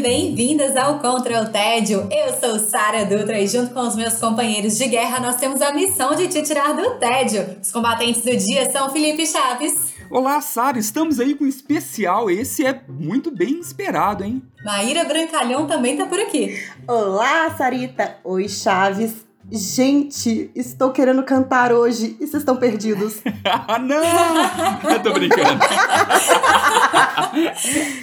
Bem-vindas ao Contra o Tédio. Eu sou Sara Dutra e junto com os meus companheiros de guerra nós temos a missão de te tirar do tédio. Os combatentes do dia são Felipe Chaves. Olá, Sara, estamos aí com um especial. Esse é muito bem esperado, hein? Maíra Brancalhão também tá por aqui. Olá, Sarita. Oi, Chaves. Gente, estou querendo cantar hoje e vocês estão perdidos. não! Eu tô brincando.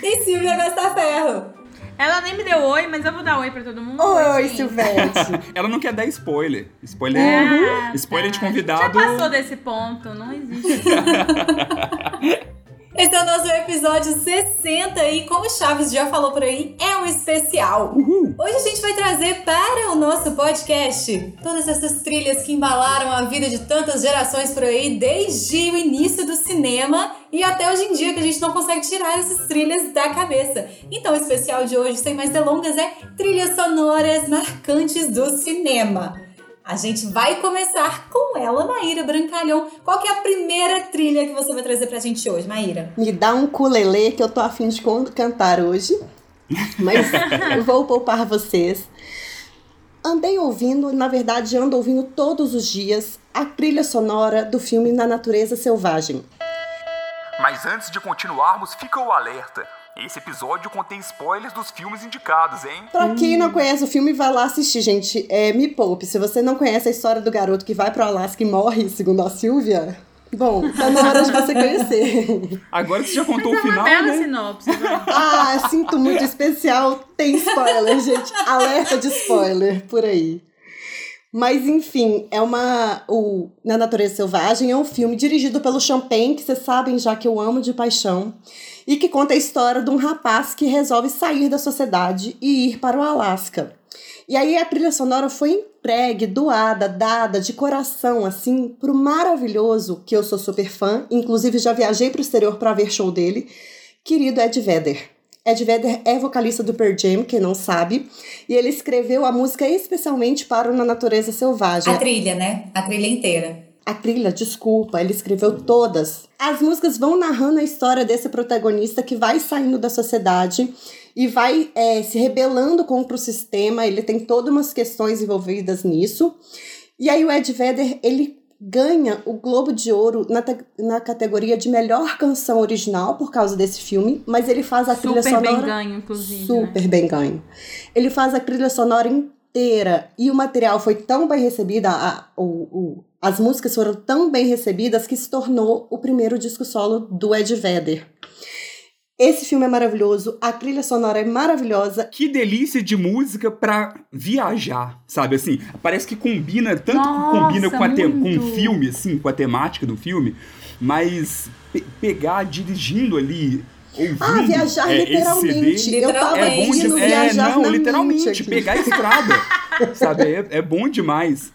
e Silvia Gostaferro. Ela nem me deu oi, mas eu vou dar oi pra todo mundo. Oi, Silvete. Ela não quer dar spoiler. Spoiler, é, spoiler tá. de convidado. Já passou desse ponto, não existe. Esse é o nosso episódio 60 e como o Chaves já falou por aí, é um especial. Uhul. Hoje a gente vai trazer para o nosso podcast todas essas trilhas que embalaram a vida de tantas gerações por aí, desde o início do cinema e até hoje em dia que a gente não consegue tirar essas trilhas da cabeça. Então o especial de hoje, sem mais delongas, é trilhas sonoras marcantes do cinema. A gente vai começar com ela, Maíra Brancalhão. Qual que é a primeira trilha que você vai trazer pra gente hoje, Maíra? Me dá um culelê que eu tô afim de cantar hoje. Mas eu vou poupar vocês. Andei ouvindo, na verdade ando ouvindo todos os dias, a trilha sonora do filme Na Natureza Selvagem. Mas antes de continuarmos, fica o alerta. Esse episódio contém spoilers dos filmes indicados, hein? Pra quem não conhece o filme, vai lá assistir, gente. É, me poupe. Se você não conhece a história do garoto que vai pro Alasca e morre, segundo a Silvia, Bom, tá na hora de você conhecer. Agora que você já contou Mas o final, é uma bela né? sinopse. Né? Ah, sinto muito especial. Tem spoiler, gente. Alerta de spoiler por aí. Mas enfim, é uma. O Na Natureza Selvagem é um filme dirigido pelo Champagne, que vocês sabem já que eu amo de paixão e que conta a história de um rapaz que resolve sair da sociedade e ir para o Alasca. E aí a trilha sonora foi entregue, doada, dada de coração, assim, pro maravilhoso, que eu sou super fã, inclusive já viajei pro exterior para ver show dele, querido Ed Vedder. Ed Vedder é vocalista do Pearl Jam, quem não sabe, e ele escreveu a música especialmente para Na Natureza Selvagem. A trilha, né? A trilha inteira a trilha, desculpa, ele escreveu todas. As músicas vão narrando a história desse protagonista que vai saindo da sociedade e vai é, se rebelando contra o sistema. Ele tem todas umas questões envolvidas nisso. E aí o Ed Vedder, ele ganha o Globo de Ouro na, na categoria de melhor canção original por causa desse filme, mas ele faz a super trilha sonora bem ganho, inclusive. Super né? bem ganho. Ele faz a trilha sonora inteira e o material foi tão bem recebido, a, a, o, o, as músicas foram tão bem recebidas que se tornou o primeiro disco solo do Ed Vedder. Esse filme é maravilhoso, a trilha sonora é maravilhosa. Que delícia de música pra viajar, sabe? Assim, parece que combina, tanto Nossa, que combina com, a te, com o filme, assim, com a temática do filme, mas pe pegar dirigindo ali. Ouvindo, Ah, viajar é, literalmente. CD, Eu tava é bom de, é, viajar não, na literalmente, mente aqui. pegar a estrada, sabe? É, é bom demais.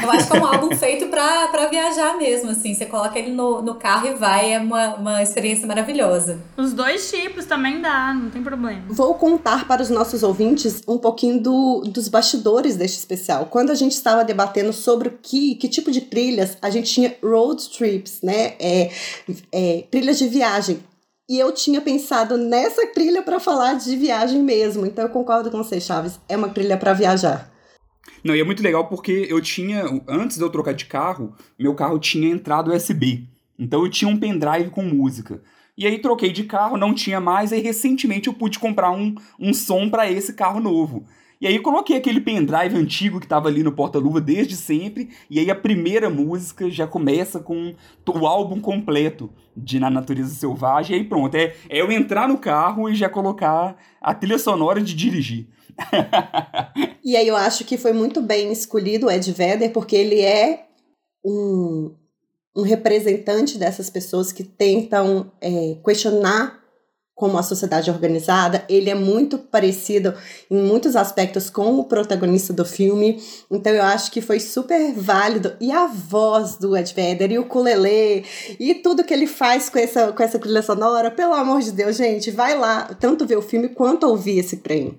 Eu acho que é um álbum feito pra, pra viajar mesmo, assim. Você coloca ele no, no carro e vai, é uma, uma experiência maravilhosa. Os dois tipos também dá, não tem problema. Vou contar para os nossos ouvintes um pouquinho do, dos bastidores deste especial. Quando a gente estava debatendo sobre o que, que tipo de trilhas, a gente tinha road trips, né? É, é, trilhas de viagem. E eu tinha pensado nessa trilha para falar de viagem mesmo. Então eu concordo com você, Chaves. É uma trilha para viajar. Não, e é muito legal porque eu tinha, antes de eu trocar de carro, meu carro tinha entrada USB. Então eu tinha um pendrive com música. E aí troquei de carro, não tinha mais, aí recentemente eu pude comprar um, um som para esse carro novo. E aí coloquei aquele pendrive antigo que tava ali no porta-luva desde sempre, e aí a primeira música já começa com o álbum completo de Na Natureza Selvagem, e aí pronto, é, é eu entrar no carro e já colocar a trilha sonora de dirigir. E aí eu acho que foi muito bem escolhido o Ed Vedder, porque ele é um, um representante dessas pessoas que tentam é, questionar como a sociedade organizada, ele é muito parecido em muitos aspectos com o protagonista do filme. Então eu acho que foi super válido. E a voz do Ed Vedder e o ukulele e tudo que ele faz com essa, com essa trilha sonora, pelo amor de Deus, gente, vai lá, tanto ver o filme quanto ouvir esse prêmio.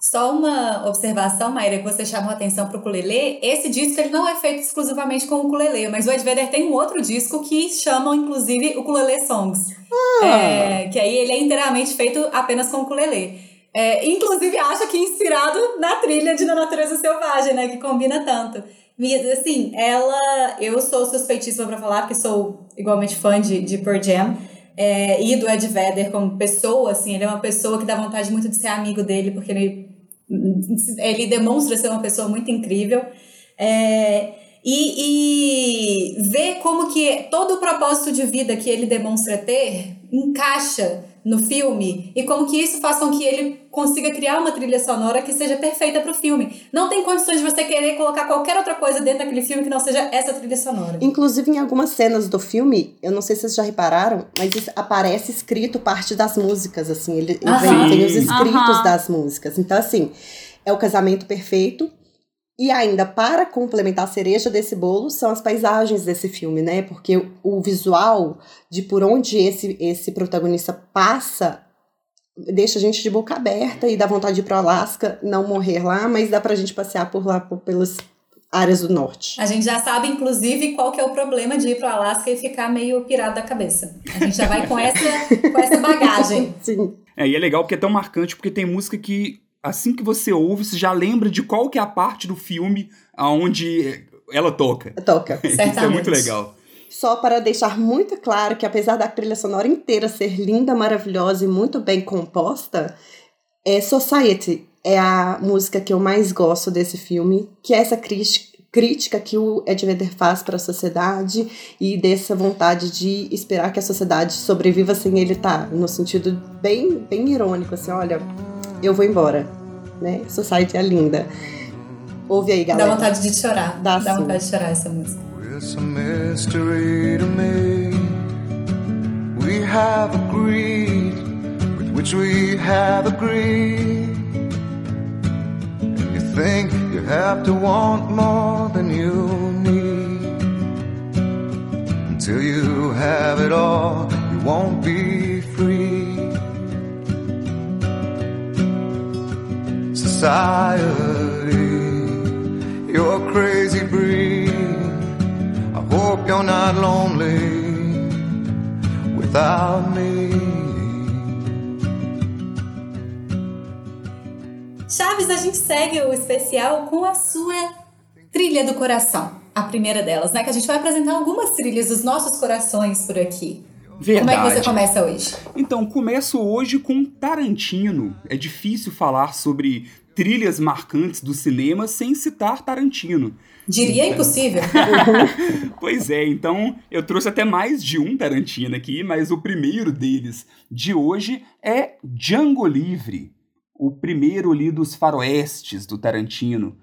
Só uma observação, Maíra, que você chamou a atenção pro ukulele. Esse disco ele não é feito exclusivamente com o ukulele, mas o Ed Vedder tem um outro disco que chamam, inclusive, Ukulele Songs. Ah. É, que aí ele é inteiramente feito apenas com o ukulele. É, inclusive, acho que inspirado na trilha de Na Natureza Selvagem, né? Que combina tanto. E, assim, ela... Eu sou suspeitíssima pra falar, porque sou igualmente fã de, de Pearl Jam. É, e do Ed Vedder como pessoa, assim, ele é uma pessoa que dá vontade muito de ser amigo dele, porque ele, ele demonstra ser uma pessoa muito incrível. É, e, e ver como que todo o propósito de vida que ele demonstra ter encaixa no filme e como que isso faz com que ele consiga criar uma trilha sonora que seja perfeita para o filme. Não tem condições de você querer colocar qualquer outra coisa dentro daquele filme que não seja essa trilha sonora. Inclusive, em algumas cenas do filme, eu não sei se vocês já repararam, mas aparece escrito parte das músicas, assim, ele, ele Aham. vem, vem os escritos Aham. das músicas. Então, assim, é o casamento perfeito. E ainda, para complementar a cereja desse bolo, são as paisagens desse filme, né? Porque o- o visual de por onde esse, esse protagonista passa deixa a gente de boca aberta e dá vontade de ir pro Alasca, não morrer lá, mas dá pra gente passear por lá, por, pelas áreas do norte. A gente já sabe, inclusive, qual que é o problema de ir pro Alasca e ficar meio pirado da cabeça. A gente já vai com essa, com essa bagagem. Sim. É, e é legal porque é tão marcante, porque tem música que, assim que você ouve, você já lembra de qual que é a parte do filme aonde ela toca. Toca. Isso é Certamente. muito legal. Só para deixar muito claro que apesar da trilha sonora inteira ser linda, maravilhosa e muito bem composta, é Society é a música que eu mais gosto desse filme, que é essa crítica que o Ed Vedder faz para a sociedade e dessa vontade de esperar que a sociedade sobreviva sem ele estar, no sentido bem bem irônico, assim, olha, eu vou embora, né? Society é linda. Ouve aí, Dá galera. vontade de chorar. Dá Dá vontade de chorar essa música. It's a mystery to me. We have agreed with which we have agreed. And you think you have to want more than you need. Until you have it all, you won't be free. Society, you're a crazy breed. I hope you're not lonely without me. Chaves, a gente segue o especial com a sua trilha do coração. A primeira delas, né? Que a gente vai apresentar algumas trilhas dos nossos corações por aqui. Verdade. Como é que você começa hoje? Então, começo hoje com Tarantino. É difícil falar sobre trilhas marcantes do cinema sem citar Tarantino. Diria impossível. Pois é, então eu trouxe até mais de um Tarantino aqui, mas o primeiro deles de hoje é Django Livre, o primeiro ali dos faroestes do Tarantino.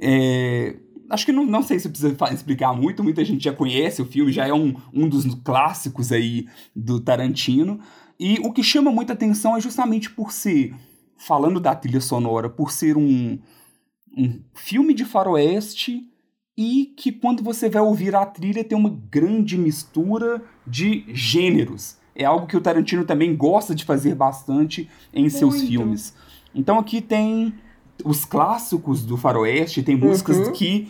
É, acho que não, não sei se precisa explicar muito, muita gente já conhece o filme, já é um, um dos clássicos aí do Tarantino. E o que chama muita atenção é justamente por ser, falando da trilha sonora, por ser um, um filme de faroeste e que quando você vai ouvir a trilha tem uma grande mistura de gêneros. É algo que o Tarantino também gosta de fazer bastante em seus Muito. filmes. Então aqui tem os clássicos do faroeste, tem músicas Uhum. que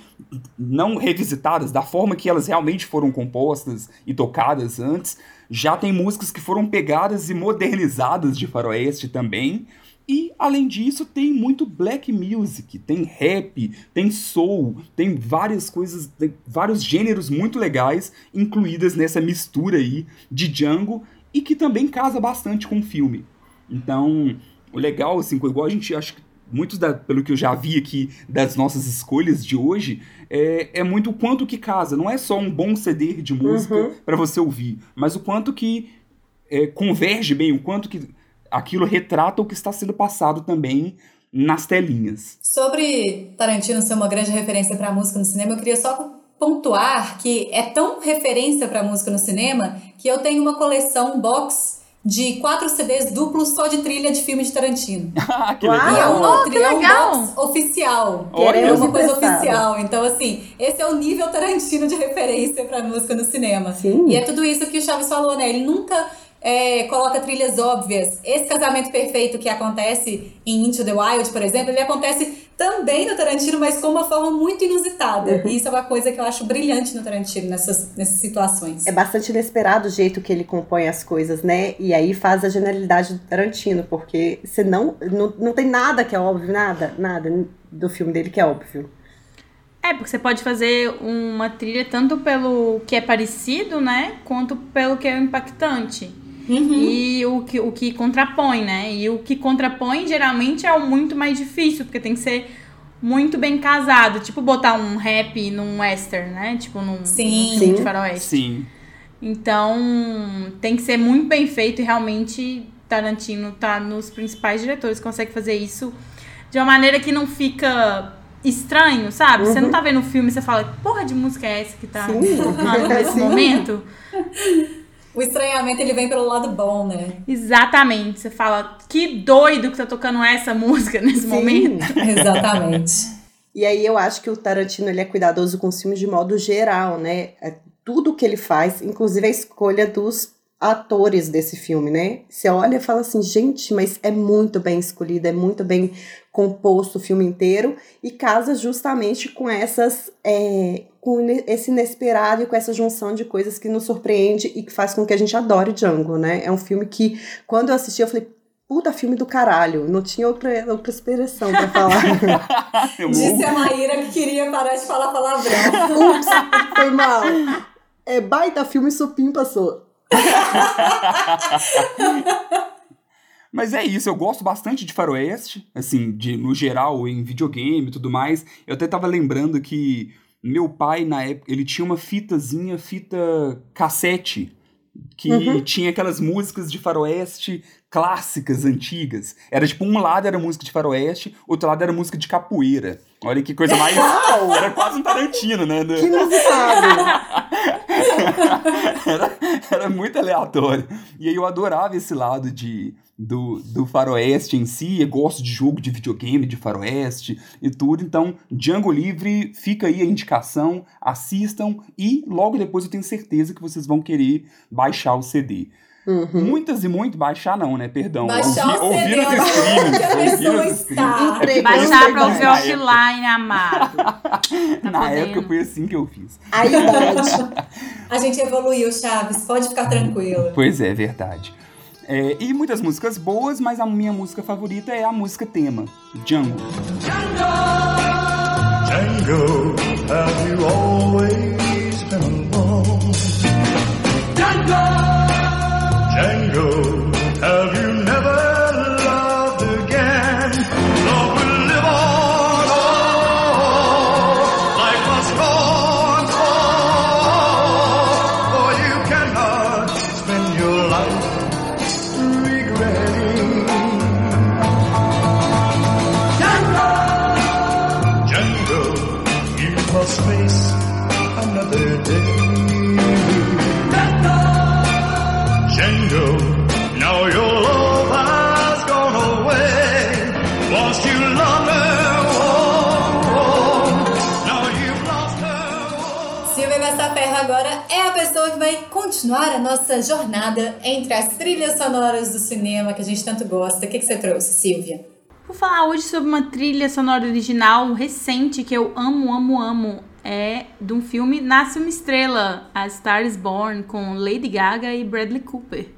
não revisitadas da forma que elas realmente foram compostas e tocadas antes. Já tem músicas que foram pegadas e modernizadas de faroeste também. E, além disso, tem muito black music, tem rap, tem soul, tem várias coisas, tem vários gêneros muito legais incluídas nessa mistura aí de Django e que também casa bastante com o filme. Então, o legal, assim, igual a gente acho que muitos da, pelo que eu já vi aqui das nossas escolhas de hoje, é, é muito o quanto que casa. Não é só um bom CD de música Uhum. para você ouvir, mas o quanto que é, converge bem, o quanto que aquilo retrata o que está sendo passado também nas telinhas. Sobre Tarantino ser uma grande referência para música no cinema, eu queria só pontuar que é tão referência para música no cinema que eu tenho uma coleção box de quatro CDs duplos só de trilha de filme de Tarantino. Ah, que Uau! E é legal. uma Oh, trilha, um legal! box oficial. Olha. É uma coisa oficial. Então, assim, esse é o nível Tarantino de referência pra música no cinema. Sim. E é tudo isso que o Chaves falou, né? Ele nunca é, coloca trilhas óbvias. Esse casamento perfeito que acontece em Into the Wild, por exemplo, ele acontece também no Tarantino, mas com uma forma muito inusitada. E isso é uma coisa que eu acho brilhante no Tarantino, nessas, nessas situações. É bastante inesperado o jeito que ele compõe as coisas, né? E aí faz a genialidade do Tarantino, porque senão não, não tem nada que é óbvio, nada, nada do filme dele que é óbvio. É, porque você pode fazer uma trilha tanto pelo que é parecido, né? Quanto pelo que é impactante. Uhum. E o que, o que contrapõe, né? E o que contrapõe geralmente é o muito mais difícil, porque tem que ser muito bem casado. Tipo botar um rap num western, né? Tipo num, Sim. num filme de Sim. faroeste. Sim. Então, tem que ser muito bem feito e realmente Tarantino tá nos principais diretores, consegue fazer isso de uma maneira que não fica estranho, sabe? Você não tá vendo o filme e você fala, porra de música é essa que tá Sim. tocando nesse momento? O estranhamento ele vem pelo lado bom, né? Exatamente. Você fala, que doido que tá tocando essa música nesse Sim. momento. Exatamente. E aí eu acho que o Tarantino ele é cuidadoso com os filmes de modo geral, né? É tudo que ele faz, inclusive a escolha dos atores desse filme, né? Você olha e fala assim, gente, mas é muito bem escolhido, é muito bem composto o filme inteiro e casa justamente com essas é, com esse inesperado e com essa junção de coisas que nos surpreende e que faz com que a gente adore Django, né? É um filme que quando eu assisti eu falei Puta filme do caralho, não tinha outra, outra expressão pra falar. Disse a Maíra que queria parar de falar palavrão. Ups, foi mal. É baita filme, Supim passou. Mas é isso, eu gosto bastante de faroeste, assim, de, no geral, em videogame e tudo mais. Eu até tava lembrando que meu pai, na época, ele tinha uma fitazinha, fita cassete, que Uhum. tinha aquelas músicas de faroeste clássicas, antigas. Era tipo, um lado era música de faroeste, outro lado era música de capoeira. Olha que coisa mais... Era quase um Tarantino, né? Que inusitado. era, era muito aleatório. E aí eu adorava esse lado de, do, do faroeste em si. Eu gosto de jogo de videogame, de faroeste e tudo. Então, Django Livre, fica aí a indicação. Assistam e logo depois eu tenho certeza que vocês vão querer baixar o CD. Uhum. Muitas e muito, baixar não, né? Perdão. Baixar o Ouvi- CD, ouvir os streams. ouvir Baixar pra ouvir offline, amado. Na podendo. época foi assim que eu fiz. A idade. A gente evoluiu, Chaves. Pode ficar tranquilo. Pois é, verdade. É, e muitas músicas boas, mas a minha música favorita é a música tema, Django. Django, have you always been alone? Django, have continuar a nossa jornada entre as trilhas sonoras do cinema que a gente tanto gosta. O que, que você trouxe, Silvia? Vou falar hoje sobre uma trilha sonora original recente que eu amo, amo, amo. É de um filme Nasce uma Estrela, A Star is Born, com Lady Gaga e Bradley Cooper.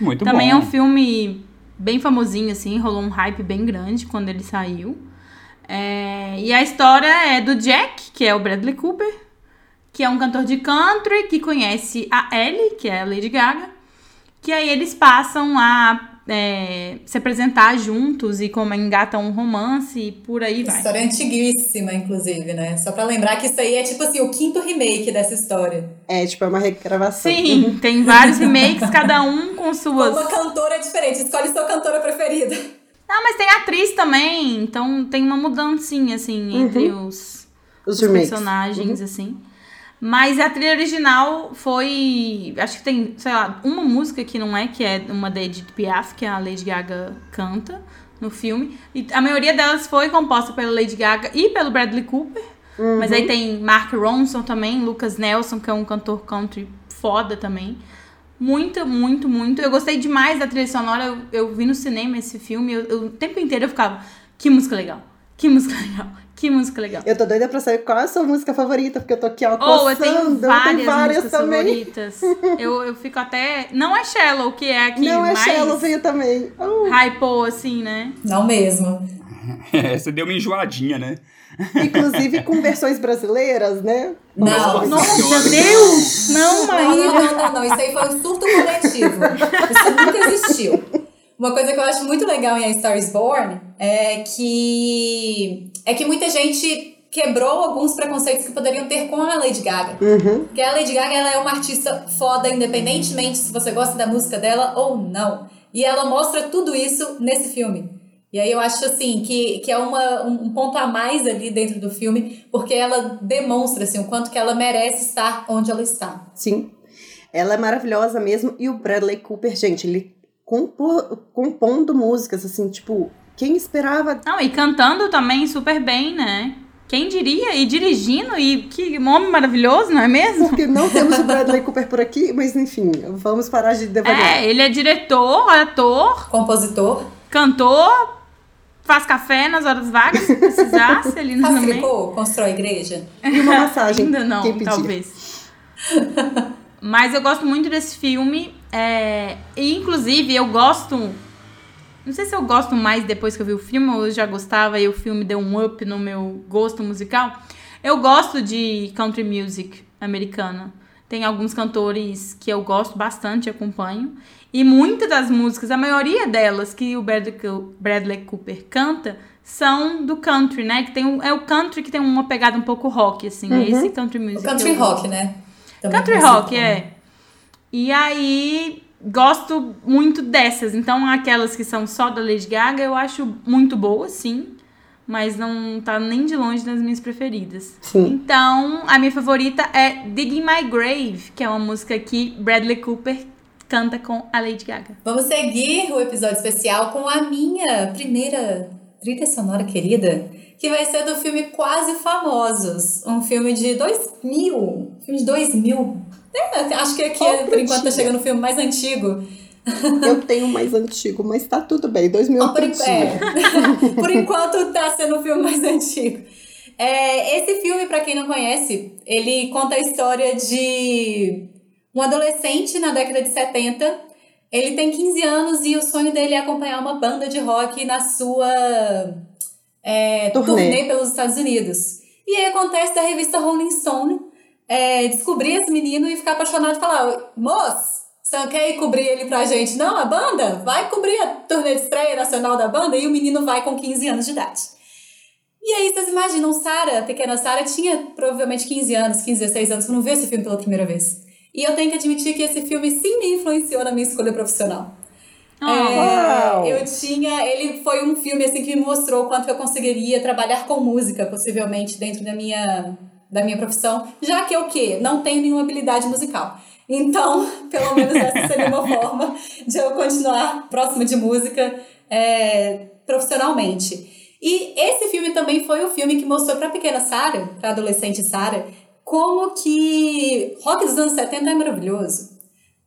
Muito Também bom. é um filme bem famosinho, assim, rolou um hype bem grande quando ele saiu. É, e a história é do Jack, que é o Bradley Cooper, que é um cantor de country que conhece a Ellie, que é a Lady Gaga, que aí eles passam a é, se apresentar juntos e como engatam um romance e por aí vai. História antiguíssima, inclusive, né? Só pra lembrar que isso aí é tipo assim, o quinto remake dessa história. É, tipo, é uma regravação. Sim, tem vários remakes, cada um com suas. Uma cantora diferente, escolhe sua cantora preferida. Ah, mas tem atriz também, então tem uma mudancinha, assim, entre os, Os os remakes. personagens, assim. Mas a trilha original foi. Acho que tem, sei lá, uma música que não é, que é uma da Edith Piaf, que a Lady Gaga canta no filme. E a maioria delas foi composta pela Lady Gaga e pelo Bradley Cooper. Mas aí tem Mark Ronson também, Lucas Nelson, que é um cantor country foda também. Muito, muito, muito. Eu gostei demais da trilha sonora. Eu, eu vi no cinema esse filme. Eu, eu- o tempo inteiro eu ficava, que música legal, que música legal, que música legal. Eu tô doida pra saber qual é a sua música favorita, porque eu tô aqui, ó, eu coçando. tenho várias, tenho várias músicas também. favoritas. Eu, eu fico até. Não é Shallow, que é aqui Não é mais Shallow, venho também. Oh. hypou, assim, né? Não mesmo. Você deu uma enjoadinha, né? Inclusive com versões brasileiras, né? Não. Nossa Senhora. Deus! Não, não, não, não, não. Isso aí foi um surto coletivo. Isso nunca existiu. Uma coisa que eu acho muito legal em A Star is Born é que é que muita gente quebrou alguns preconceitos que poderiam ter com a Lady Gaga. Uhum. Porque a Lady Gaga ela é uma artista foda, independentemente se você gosta da música dela ou não. E ela mostra tudo isso nesse filme. E aí eu acho assim que, que é uma, um ponto a mais ali dentro do filme, porque ela demonstra assim, o quanto que ela merece estar onde ela está. Sim. Ela é maravilhosa mesmo. E o Bradley Cooper, gente, ele compo- compondo músicas, assim, tipo, quem esperava. Não, e cantando também super bem, né? Quem diria? E dirigindo, e que homem maravilhoso, não é mesmo? Porque não temos o Bradley Cooper por aqui, mas enfim, vamos parar de devagar. É, ele é diretor, ator, Compositor, cantor, faz café nas horas vagas, se precisasse ali no faz tricô, constrói igreja. E uma massagem. Ainda não, talvez. Mas eu gosto muito desse filme. é, E inclusive eu gosto. Não sei se eu gosto mais depois que eu vi o filme, ou eu já gostava e o filme deu um up no meu gosto musical. Eu gosto de country music americana. Tem alguns cantores que eu gosto bastante, acompanho. E muitas das músicas, a maioria delas que o Bradley, Co- Bradley Cooper canta, são do country, né? Que tem um, é o country que tem uma pegada um pouco rock, assim. É esse country music. O country rock, né? Também Country rock, é. E aí, gosto muito dessas. Então, aquelas que são só da Lady Gaga, eu acho muito boas, sim. Mas não tá nem de longe nas minhas preferidas. Sim. Então, a minha favorita é Digging My Grave, que é uma música que Bradley Cooper canta com a Lady Gaga. Vamos seguir o episódio especial com a minha primeira trilha sonora querida, que vai ser do filme Quase Famosos, um filme de 2000, filme de 2000. É, acho que aqui, Oh, por enquanto, tá chegando o filme mais antigo. Eu tenho um mais antigo, mas tá tudo bem. 2000 Ó, por, en- putinha. é. Por enquanto tá sendo o filme mais antigo. É, esse filme, pra quem não conhece, ele conta a história de um adolescente na década de 70. Ele tem 15 anos e o sonho dele é acompanhar uma banda de rock na sua é, Turnê. turnê. pelos Estados Unidos. E aí acontece da revista Rolling Stone é, descobrir esse menino e ficar apaixonado e falar: Moço, você não quer ir cobrir ele pra gente? Não, a banda? Vai cobrir a turnê de estreia nacional da banda e o menino vai com 15 anos de idade. E aí vocês imaginam, Sarah, a pequena Sarah, tinha provavelmente 15 anos, 15, 16 anos, quando viu esse filme pela primeira vez. E eu tenho que admitir que esse filme sim me influenciou na minha escolha profissional. Ah, É, eu tinha. Ele foi um filme assim que me mostrou quanto eu conseguiria trabalhar com música, possivelmente, dentro da minha, da minha profissão, já que eu o quê? Não tenho nenhuma habilidade musical. Então, pelo menos essa seria uma forma de eu continuar próxima de música é, profissionalmente. E esse filme também foi o filme que mostrou pra pequena Sarah, pra adolescente Sarah, como que rock dos anos 70 é maravilhoso.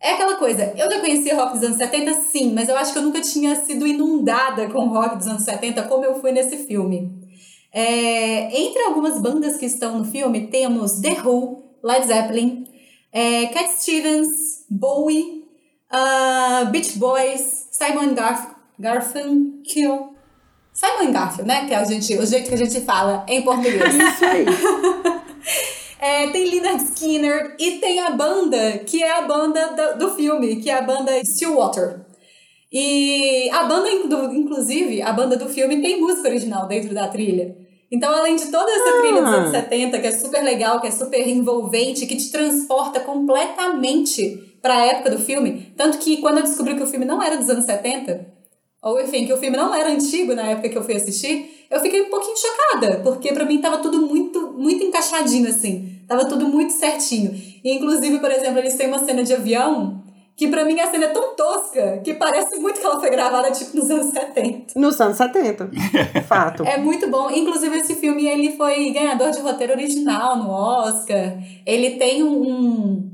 É aquela coisa, eu já conhecia rock dos anos 70, sim, mas eu acho que eu nunca tinha sido inundada com rock dos anos 70 como eu fui nesse filme. É, entre algumas bandas que estão no filme, temos The Who, Led Zeppelin, é, Cat Stevens, Bowie, ah, Beach Boys, Simon Garf Garfunkel. Simon Garfunkel, né? Que é a gente, o jeito que a gente fala em português. Isso aí. É, tem Leonard Skinner e tem a banda, que é a banda do, do filme, que é a banda Stillwater. E a banda, inclu- inclusive, a banda do filme tem música original dentro da trilha. Então, além de toda essa trilha dos Ah. anos 70, que é super legal, que é super envolvente, que te transporta completamente para a época do filme. Tanto que quando eu descobri que o filme não era dos anos 70, ou enfim, que o filme não era antigo na época que eu fui assistir, eu fiquei um pouquinho chocada, porque pra mim tava tudo muito muito encaixadinho, assim. Tava tudo muito certinho. E, inclusive, por exemplo, eles têm uma cena de avião que pra mim a cena é tão tosca que parece muito que ela foi gravada, tipo, nos anos 70. Nos anos 70. Fato. É muito bom. Inclusive, esse filme, ele foi ganhador de roteiro original no Oscar. Ele tem um,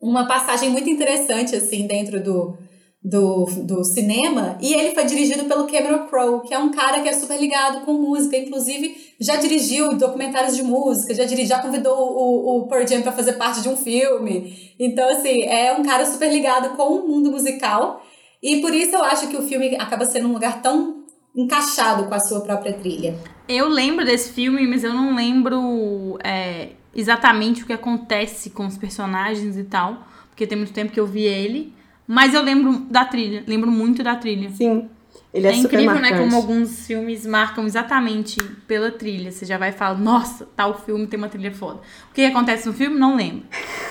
uma passagem muito interessante, assim, dentro do, do, do cinema. E ele foi dirigido pelo Cameron Crowe, que é um cara que é super ligado com música. Inclusive, já dirigiu documentários de música, já, dirigiu, já convidou o, o Pearl Jam pra fazer parte de um filme. Então, assim, é um cara super ligado com o mundo musical. E por isso eu acho que o filme acaba sendo um lugar tão encaixado com a sua própria trilha. Eu lembro desse filme, mas eu não lembro é, exatamente o que acontece com os personagens e tal. Porque tem muito tempo que eu vi ele. Mas eu lembro da trilha, lembro muito da trilha. Sim. Ele é, É, incrível, marcante. né? Como alguns filmes marcam exatamente pela trilha. Você já vai falar, nossa, tal filme tem uma trilha foda. O que acontece no filme, não lembro.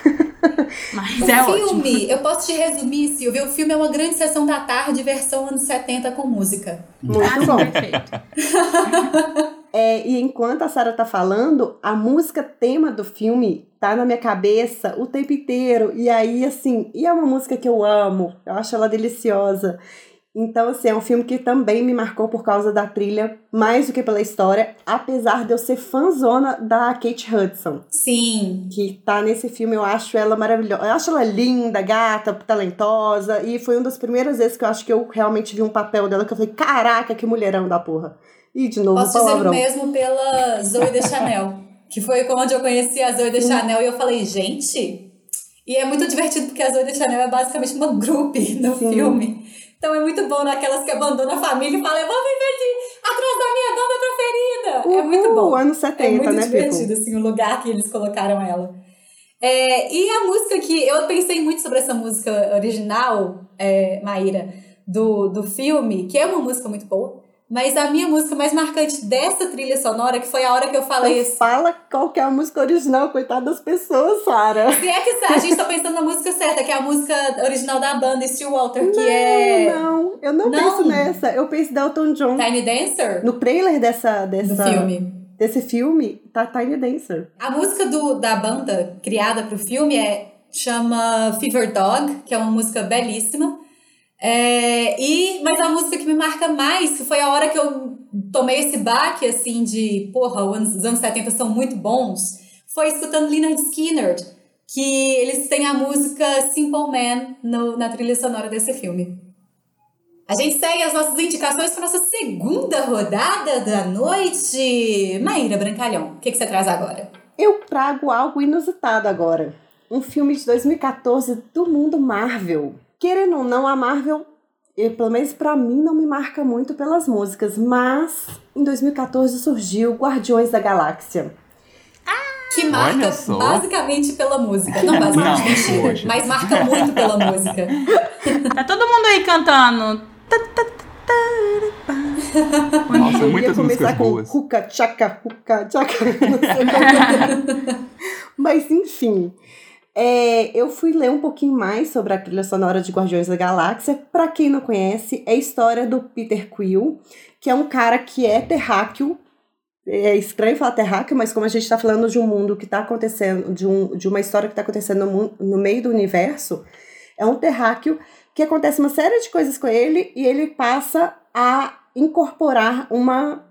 Mas O é ótimo. filme, eu posso te resumir, Silvia, o filme é uma grande sessão da tarde, versão anos 70 com música. Muito Ah, bom. perfeito. É, e enquanto a Sarah tá falando, a música tema do filme tá na minha cabeça o tempo inteiro. E aí, assim, e é uma música que eu amo, eu acho ela deliciosa. Então, assim, é um filme que também me marcou por causa da trilha, mais do que pela história, apesar de eu ser fãzona da Kate Hudson, Sim. que tá nesse filme, eu acho ela maravilhosa. Eu acho ela linda, gata, talentosa, e foi uma das primeiras vezes que eu acho que eu realmente vi um papel dela que eu falei, caraca, que mulherão da porra. E de novo, Posso dizer o palavrão. mesmo pela Zoe de Chanel, que foi onde eu conheci a Zoe de Chanel e eu falei, gente. E é muito divertido porque a Zoe de Chanel é basicamente uma groupie no Sim. filme. Então é muito bom naquelas que abandonam a família e falam, eu vou viver de atrás da minha banda preferida. é muito Uhul, bom. anos É 70, muito né, divertido, assim, o lugar que eles colocaram ela. É, e a música que... Eu pensei muito sobre essa música original, é, Maíra, do, do filme, que é uma música muito boa. Mas a minha música mais marcante dessa trilha sonora, que foi a hora que eu falei Então assim... fala qual que é a música original, coitada das pessoas, Sara. Se é que a gente tá pensando na música certa, que é a música original da banda Steel Walter, que é Não, eu não, Não. penso nessa. Eu penso em Elton John. Tiny Dancer, No trailer dessa, do dessa, filme. desse filme, tá Tiny Dancer. A música do, da banda criada pro filme é chama Fever Dog, que é uma música belíssima. É, e, mas a música que me marca mais, foi a hora que eu tomei esse baque, assim, de, porra, os anos, os anos 70 são muito bons, foi escutando Leonard Skinner, que eles têm a música Simple Man no, na trilha sonora desse filme. A gente segue as nossas indicações para nossa segunda rodada da noite. Maíra Brancalhão, o que, que você traz agora? Eu trago algo inusitado agora. Um filme de 2014 do mundo Marvel. Querendo ou não, a Marvel, eh, pelo menos pra mim, não me marca muito pelas músicas, mas em 2014 surgiu Guardiões da Galáxia. Que marca basicamente pela música. Não basicamente, Não, poxa. Mas marca muito pela música. Tá todo mundo aí cantando. Nossa, muitas músicas começar com boas. Huca, tchaca, huca, tchaca. não sei como. Mas enfim, é, eu fui ler um pouquinho mais sobre a trilha sonora de Guardiões da Galáxia. Pra quem não conhece, é a história do Peter Quill, que é um cara que é terráqueo. É estranho falar terráqueo, mas como a gente tá falando de um mundo que tá acontecendo, de, um, de uma história que tá acontecendo no, mun- no meio do universo, é um terráqueo que acontece uma série de coisas com ele e ele passa a incorporar uma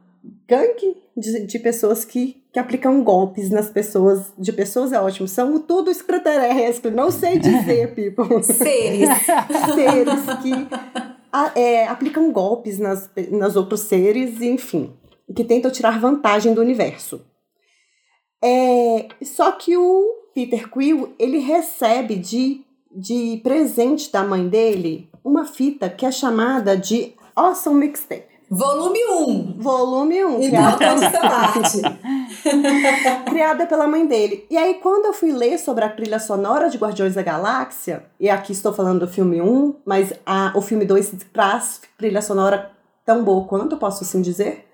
gangue de, de pessoas que, que aplicam golpes nas pessoas. De pessoas é ótimo. São tudo extraterrestre. Não sei dizer, people. Seres. seres que a- é, aplicam golpes nas, nas outros seres, enfim. Que tentam tirar vantagem do universo. É, só que o Peter Quill, ele recebe de, de presente da mãe dele uma fita que é chamada de Awesome Mixtape. Volume 1. Volume 1, Então, criada, parte. criada pela mãe dele. E aí, quando eu fui ler sobre a trilha sonora de Guardiões da Galáxia, e aqui estou falando do filme 1, mas a, o filme 2 traz trilha sonora tão boa quanto, posso assim dizer.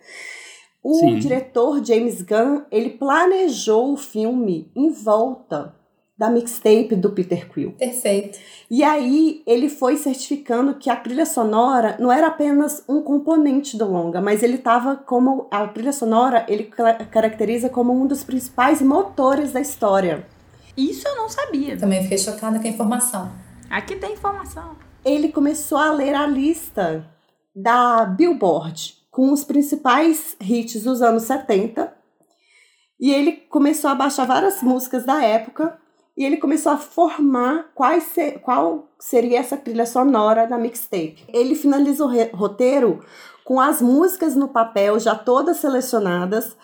O Sim. diretor James Gunn, ele planejou o filme em volta da mixtape do Peter Quill. Perfeito. E aí ele foi certificando que a trilha sonora não era apenas um componente do longa, mas ele estava como a trilha sonora ele caracteriza como um dos principais motores da história. Isso eu não sabia. Também fiquei chocada com a informação. Aqui tem informação. Ele começou a ler a lista da Billboard com os principais hits dos anos 70. E ele começou a baixar várias músicas da época e ele começou a formar quais ser, qual seria essa trilha sonora da mixtape. Ele finaliza o roteiro com as músicas no papel já todas selecionadas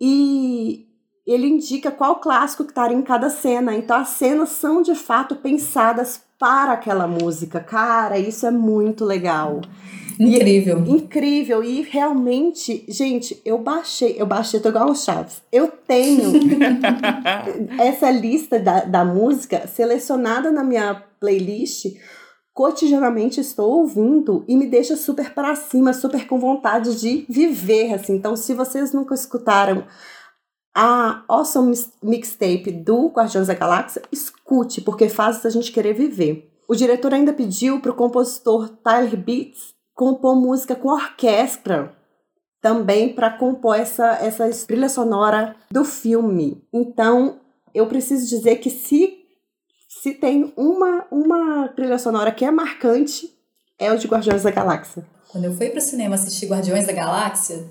e ele indica qual clássico que estaria em cada cena. Então as cenas são de fato pensadas para aquela música. Cara, isso é muito legal. Incrível. E, incrível. E realmente, gente, eu baixei, eu baixei, tô igual o Chaves. Eu tenho essa lista da, da música selecionada na minha playlist cotidianamente estou ouvindo e me deixa super para cima, super com vontade de viver, assim. Então, se vocês nunca escutaram a Awesome Mixtape do Guardiões da Galáxia, escute, porque faz a gente querer viver. O diretor ainda pediu para o compositor Tyler Beats compor música com orquestra também para compor essa, essa trilha sonora do filme. Então, eu preciso dizer que se, se tem uma, uma trilha sonora que é marcante, é o de Guardiões da Galáxia. Quando eu fui para o cinema assistir Guardiões da Galáxia,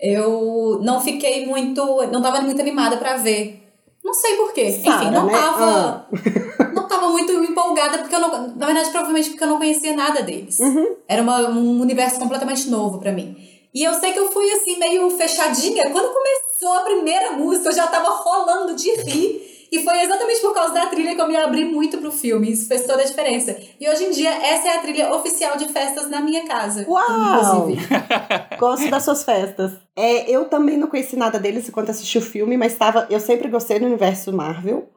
eu não fiquei muito. não tava muito animada para ver. Não sei porquê. Enfim, não né? tava. Ah. Não tava muito empolgada, porque eu não. Na verdade, provavelmente porque eu não conhecia nada deles. Uhum. Era uma, um universo completamente novo para mim. E eu sei que eu fui assim, meio fechadinha. Quando começou a primeira música, eu já tava rolando de rir. E foi exatamente por causa da trilha que eu me abri muito pro filme. Isso fez toda a diferença. E hoje em dia, essa é a trilha oficial de festas na minha casa. Uau! Gosto das suas festas. É, eu também não conheci nada deles enquanto assisti o filme, mas tava, eu sempre gostei do universo Marvel.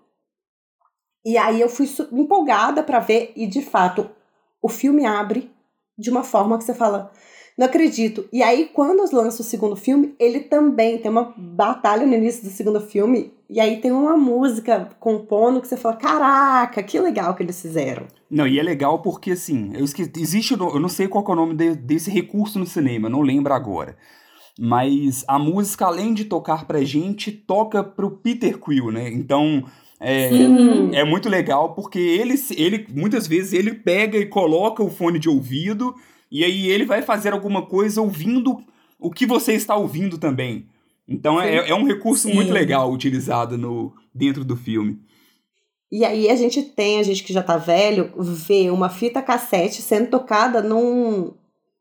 E aí eu fui empolgada para ver, e de fato, o filme abre de uma forma que você fala não acredito. E aí, quando lança o segundo filme, ele também tem uma batalha no início do segundo filme. E aí tem uma música compondo que você fala: caraca, que legal que eles fizeram. Não, e é legal porque, assim, eu esqueci, existe, eu não sei qual é o nome de, desse recurso no cinema, não lembro agora. Mas a música, além de tocar pra gente, toca pro Peter Quill, né? Então, é, é muito legal porque ele, ele, muitas vezes, ele pega e coloca o fone de ouvido e aí ele vai fazer alguma coisa ouvindo o que você está ouvindo também. Então é, é, um recurso Sim. muito legal utilizado no, dentro do filme. E aí a gente tem, a gente que já tá velho, vê uma fita cassete sendo tocada num.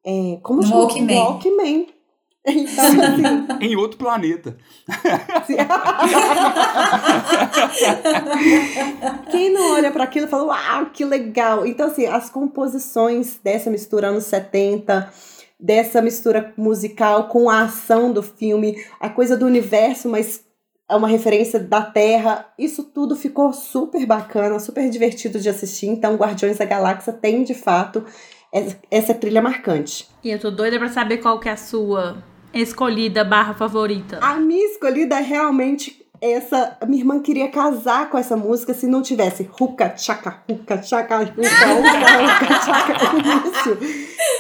É, como chama? Walkman. Walkman. Então, assim... em outro planeta. Quem não olha para aquilo fala, uau, que legal. Então, assim, as composições dessa mistura anos 70, dessa mistura musical com a ação do filme, a coisa do universo, mas é uma referência da Terra. Isso tudo ficou super bacana, super divertido de assistir. Então, Guardiões da Galáxia tem, de fato, essa trilha marcante. E eu tô doida pra saber qual que é a sua escolhida barra favorita? A minha escolhida é realmente essa. Minha irmã queria casar com essa música se não tivesse Ruka Chaka, Ruka Chaka, Ruka, Ruka, Chaka início.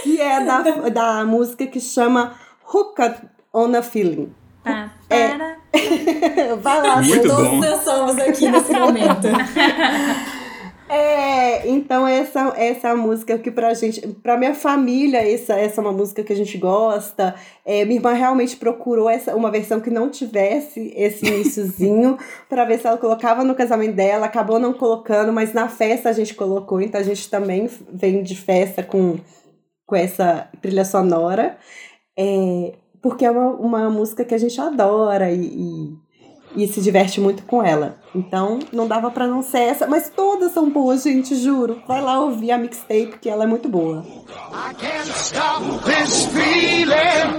Que é da, da música que chama Ruka on a Feeling. Tá, é. Vai lá, Muito todos bom. dançamos aqui nesse momento. É, então essa, essa é a música que pra gente, pra minha família, essa, essa é uma música que a gente gosta. É, minha irmã realmente procurou essa, uma versão que não tivesse esse iníciozinho para ver se ela colocava no casamento dela. Acabou não colocando, mas na festa a gente colocou, então a gente também vem de festa com, com essa trilha sonora. É, porque é uma, uma música que a gente adora e, e e se diverte muito com ela. Então, não dava para não ser essa, mas todas são boas, gente, juro. Vai lá ouvir a mixtape que ela é muito boa. I can't stop this feeling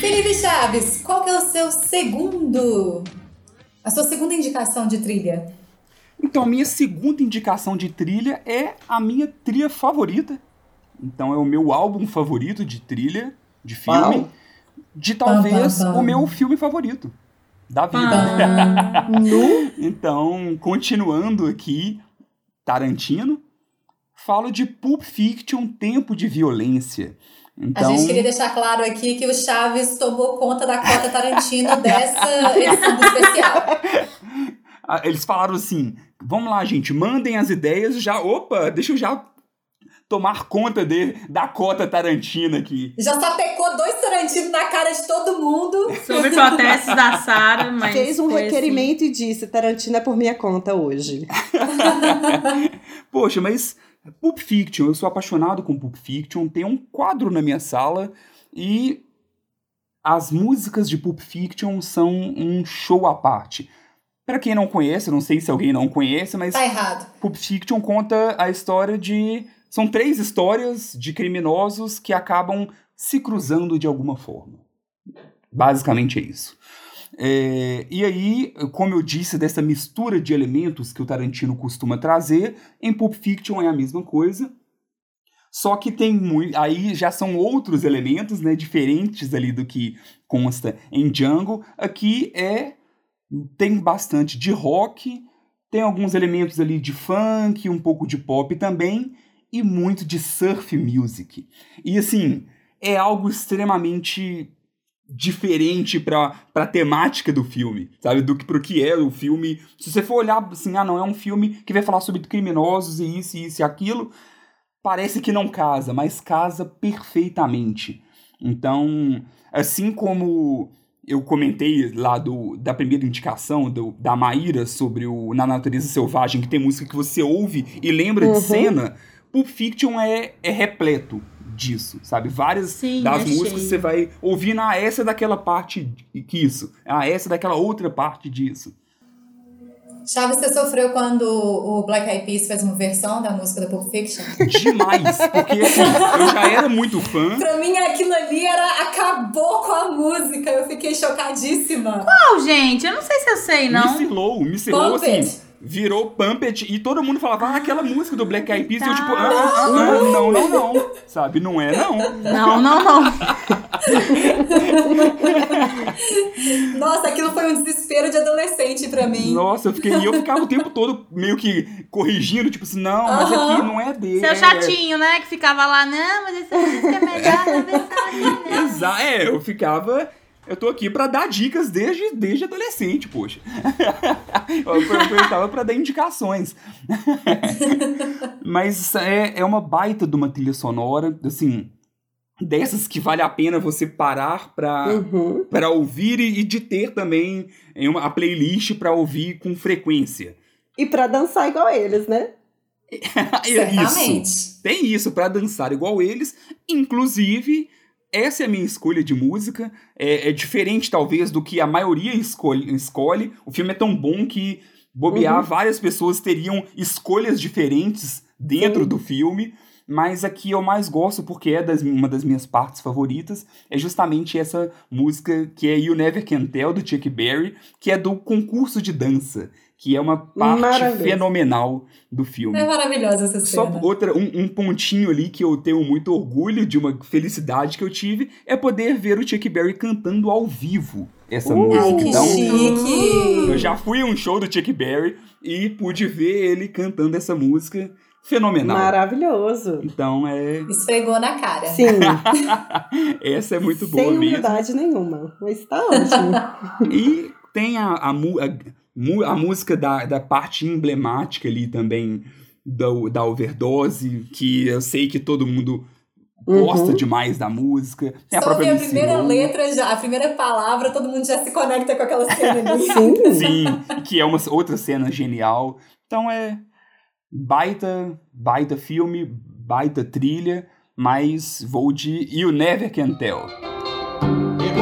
Felipe Chaves, qual que é o seu segundo? A sua segunda indicação de trilha? Então, a minha segunda indicação de trilha é a minha trilha favorita. Então, é o meu álbum favorito de trilha, de filme, Uau. de talvez o meu filme favorito da vida. então, continuando aqui, Tarantino, falo de Pulp Fiction, Tempo de Violência. a Então, gente queria deixar claro aqui que o Chaves tomou conta da cota Tarantino dessa edição do especial. ah, eles falaram assim: vamos lá, gente, mandem as ideias já. Opa, deixa eu já tomar conta de, da cota Tarantino aqui. Já sapecou dois Tarantino na cara de todo mundo. Sob protestos da Sara, mas. Fez um assim. requerimento e disse: Tarantino é por minha conta hoje. Poxa, mas Pulp Fiction, eu sou apaixonado com Pulp Fiction, tem um quadro na minha sala e as músicas de Pulp Fiction são um show à parte. Pra quem não conhece, não sei se alguém não conhece, mas Tá errado. Pulp Fiction conta a história de. São três histórias de criminosos que acabam se cruzando de alguma forma. Basicamente é isso. É, e aí, como eu disse, dessa mistura de elementos que o Tarantino costuma trazer, em Pulp Fiction é a mesma coisa. Só que tem muito. Aí já são outros elementos, né? Diferentes ali do que consta em Django. Aqui é. Tem bastante de rock, tem alguns elementos ali de funk, um pouco de pop também, e muito de surf music. E assim, é algo extremamente diferente para a temática do filme, sabe? Do que pro que é o filme. Se você for olhar assim, ah, não, é um filme que vai falar sobre criminosos e isso, e isso e aquilo, parece que não casa, mas casa perfeitamente. Então, assim como eu comentei lá do, da primeira indicação do, da Maíra sobre o Na Natureza Selvagem, que tem música que você ouve e lembra Uhum. de cena, Pulp Fiction é, é repleto disso, sabe? Várias Sim, das músicas você vai ouvindo, ah, essa é daquela parte que isso, ah, essa é daquela outra parte disso. Chaves, você sofreu quando o Black Eyed Peas fez uma versão da música da Pulp Fiction? Demais, porque assim, eu já era muito fã, Pra mim, aquilo ali era acabou com a música. Eu fiquei chocadíssima. Qual, gente? Eu não sei se eu sei, não. me selou, me selou Pump It. Virou Pump It, e todo mundo falava, ah, aquela música do Black Eyed Peas, e eu tipo, ah, ah, ah, não, não, não, não, sabe, não é não. Não, não, não. Nossa, aquilo foi um desespero de adolescente pra mim. Nossa, eu fiquei, e eu ficava o tempo todo meio que corrigindo, tipo assim, não, mas aqui não é dele. Seu é- chatinho, né? Que ficava lá, não, mas essa música é melhor na versão original. Exa é, eu ficava. Eu tô aqui pra dar dicas desde, desde adolescente, poxa. eu aproveitava pra dar indicações. Mas é, é uma baita de uma trilha sonora, assim, dessas que vale a pena você parar pra, Uhum. pra ouvir e, e de ter também em uma, a playlist pra ouvir com frequência. E pra dançar igual eles, né? É Certamente. Isso. Tem isso pra dançar igual eles. Inclusive, essa é a minha escolha de música. É, é diferente, talvez, do que a maioria escolhe, escolhe. O filme é tão bom que bobear, Uhum. várias pessoas teriam escolhas diferentes dentro Sim. do filme. Mas aqui eu mais gosto porque é das- uma das minhas partes favoritas. É justamente essa música que é You Never Can Tell, do Chuck Berry, que é do concurso de dança. Que é uma parte fenomenal do filme. É maravilhosa essa Só cena. outra, um, um pontinho ali que eu tenho muito orgulho de uma felicidade que eu tive é poder ver o Chuck Berry cantando ao vivo essa Uh, música. Ai, que Então, chique. eu já fui a um show do Chuck Berry e pude ver ele cantando essa música fenomenal. Maravilhoso. Então é. Esfregou na cara. Sim, Essa é muito boa sem mesmo. humildade nenhuma. Mas tá ótimo. E tem a, a, a, mu- a música da, da parte emblemática ali também da, da overdose, que eu sei que todo mundo gosta Uhum. demais da música. Tem a Só própria ver a primeira Elliott, letra, já, a primeira palavra, todo mundo já se conecta com aquela cena ali. Sim. Sim, que é uma outra cena genial. Então é baita, baita filme, baita trilha, mas vou de You Never Can Tell.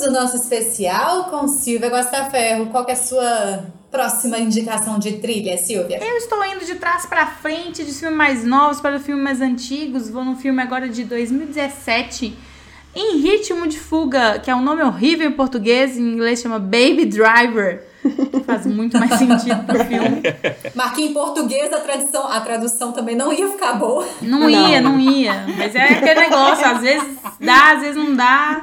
Seguimos o nosso especial com Silvia Guastaferro. Qual é a sua próxima indicação de trilha, Silvia? Eu estou indo de trás pra frente, de filmes mais novos para filmes mais antigos. Vou num filme agora de 2017, Em Ritmo de Fuga, que é um nome horrível em português, em inglês chama Baby Driver. Que Faz muito mais sentido pro filme. Marquinhos em português, a, tradição, a tradução também não ia ficar boa. Não ia, não ia. Mas é aquele negócio, às vezes dá, às vezes não dá.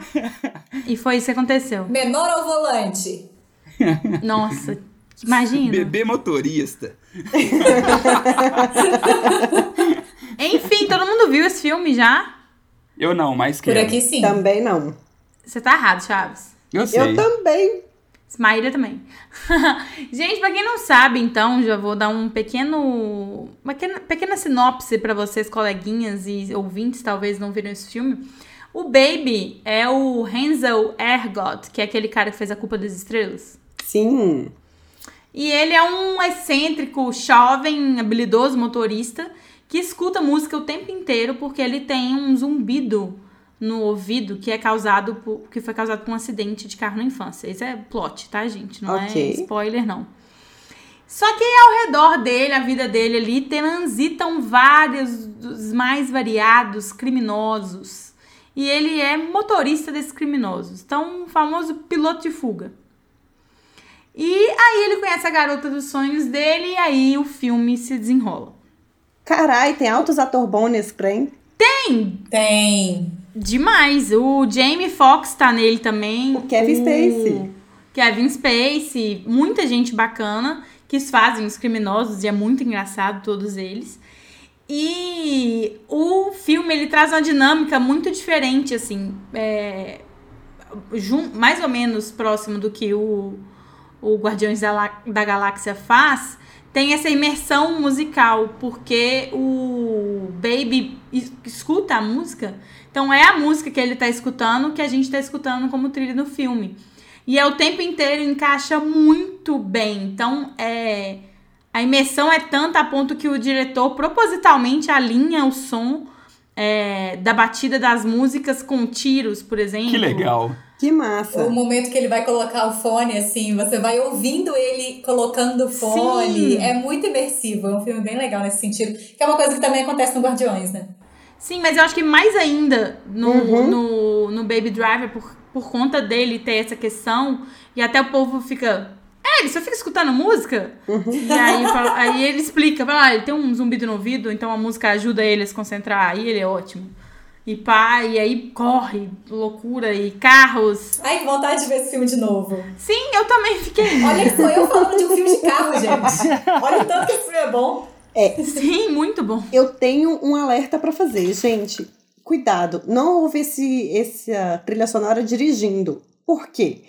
E foi isso que aconteceu. Menor ao volante. Nossa, imagina. Bebê motorista. Enfim, todo mundo viu esse filme já? Eu não, mas Por quero. aqui sim. Também não. Você tá errado, Chaves. Eu sei. Eu também. Smaíra também. Gente, pra quem não sabe, então, já vou dar um pequeno. Uma pequena, pequena sinopse pra vocês, coleguinhas e ouvintes, talvez não viram esse filme. O Baby é o Hansel Ergot, que é aquele cara que fez A Culpa das Estrelas. Sim. E ele é um excêntrico, jovem, habilidoso motorista que escuta música o tempo inteiro porque ele tem um zumbido no ouvido que é causado por, que foi causado por um acidente de carro na infância. Isso é plot, tá, gente? Não Ok. é spoiler, não. Só que ao redor dele, a vida dele ali, transitam vários dos mais variados criminosos. E ele é motorista desses criminosos. Então, um famoso piloto de fuga. E aí ele conhece a garota dos sonhos dele e aí o filme se desenrola. Carai, tem altos ator bom nesse trem. Tem. Demais. O Jamie Foxx tá nele também. O Kevin Spacey. Kevin Spacey. Muita gente bacana que fazem os criminosos e é muito engraçado todos eles. E o filme ele traz uma dinâmica muito diferente, assim, é, mais ou menos próximo do que o, o Guardiões da, da Galáxia faz, tem essa imersão musical, porque o Baby es- escuta a música, então é a música que ele tá escutando que a gente tá escutando como trilha no filme. E é o tempo inteiro encaixa muito bem. Então, é a imersão é tanta a ponto que o diretor propositalmente alinha o som é, da batida das músicas com tiros, por exemplo. Que legal. Que massa. O momento que ele vai colocar o fone, assim, você vai ouvindo ele colocando o fone. Sim. É muito imersivo. É um filme bem legal nesse sentido. Que é uma coisa que também acontece no Guardiões, né? Sim, mas eu acho que mais ainda no, Uhum. no, no Baby Driver, por, por conta dele ter essa questão, e até o povo fica. É, ele só fica escutando música? E aí, fala- aí ele explica, fala, ah, ele tem um zumbido no ouvido, então a música ajuda ele a se concentrar, aí ele é ótimo. E pá, e aí corre, loucura, e carros. Ai, que vontade de ver esse filme de novo. Sim, eu também fiquei. Olha sou eu falando de um filme de carro, gente. Olha o tanto que esse filme é bom. Sim, muito bom. Eu tenho um alerta pra fazer, gente. Cuidado, não ouve esse, essa trilha sonora dirigindo. Por quê?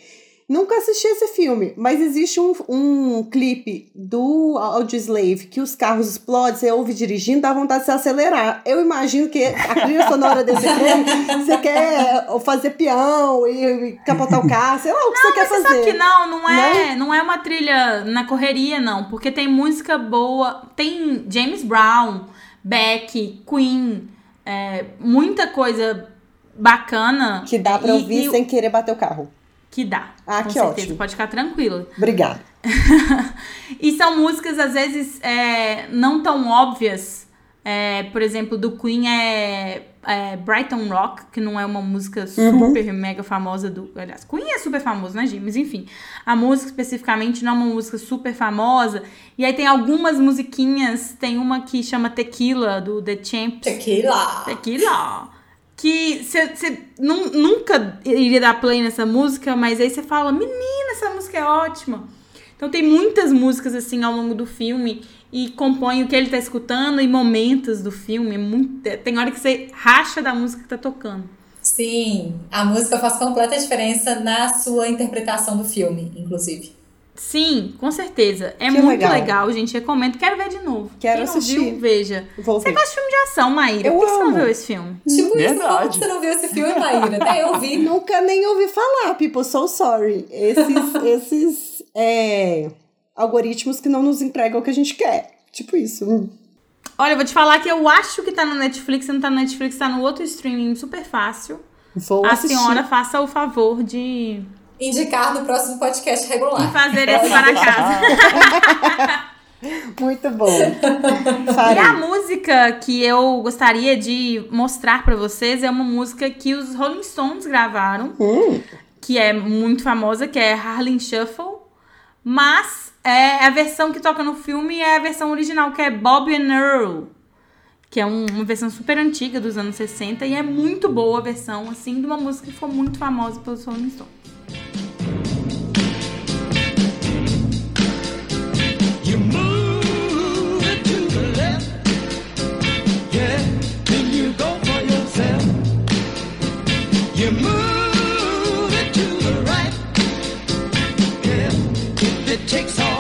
Nunca assisti esse filme, mas existe um, um clipe do Audioslave que os carros explodem, você ouve dirigindo, dá vontade de se acelerar. Eu imagino que a trilha sonora desse filme, você quer fazer peão e, e capotar o carro, sei lá o que você quer Você fazer. sabe que não, não é, não é uma trilha na correria, não. Porque tem música boa. Tem James Brown, Beck, Queen, é, muita coisa bacana. Que dá pra E- ouvir e- sem querer bater o carro. Que dá. Ah, com que certeza, ótimo. pode ficar tranquila. Obrigada. E são músicas, às vezes, é, não tão óbvias. É, por exemplo, do Queen é, é Brighton Rock, que não é uma música super mega famosa do. Aliás, Queen é super famoso, né, Jim? Mas enfim, a música especificamente não é uma música super famosa. E aí tem algumas musiquinhas, tem uma que chama Tequila, do The Champs. Tequila. Tequila. Que você nunca iria dar play nessa música, mas aí você fala, menina, essa música é ótima. Então tem muitas músicas assim ao longo do filme e compõe o que ele tá escutando e momentos do filme. É muito, tem hora que você racha da música que tá tocando. Sim, a música faz completa diferença na sua interpretação do filme, inclusive. Sim, com certeza. É Que muito legal. legal. gente. Recomendo. Quero ver de novo. Quero Quem não assistir. Viu, veja. Vou Você ver. gosta de filme de ação, Maíra? Eu Por que você não amo. viu esse filme? Tipo isso, Verdade. que você não viu esse filme, Maíra? Até eu vi. Nunca nem ouvi falar, people, so sorry. Esses, esses é, algoritmos que não nos entregam o que a gente quer. Tipo isso. Olha, eu vou te falar que eu acho que tá no Netflix, não tá no Netflix, tá no outro streaming super fácil. Vou a assistir. senhora faça o favor de Indicar no próximo podcast regular. fazer esse para casa. Muito bom. E a Farei. música que eu gostaria de mostrar pra vocês é uma música que os Rolling Stones gravaram, Hum, que é muito famosa, que é Harlem Shuffle. Mas é, a versão que toca no filme é a versão original, que é Bob and Earl. Que é um- uma versão super antiga dos anos 60 e é muito boa a versão, assim, de uma música que ficou muito famosa pelos Rolling Stones. Takes all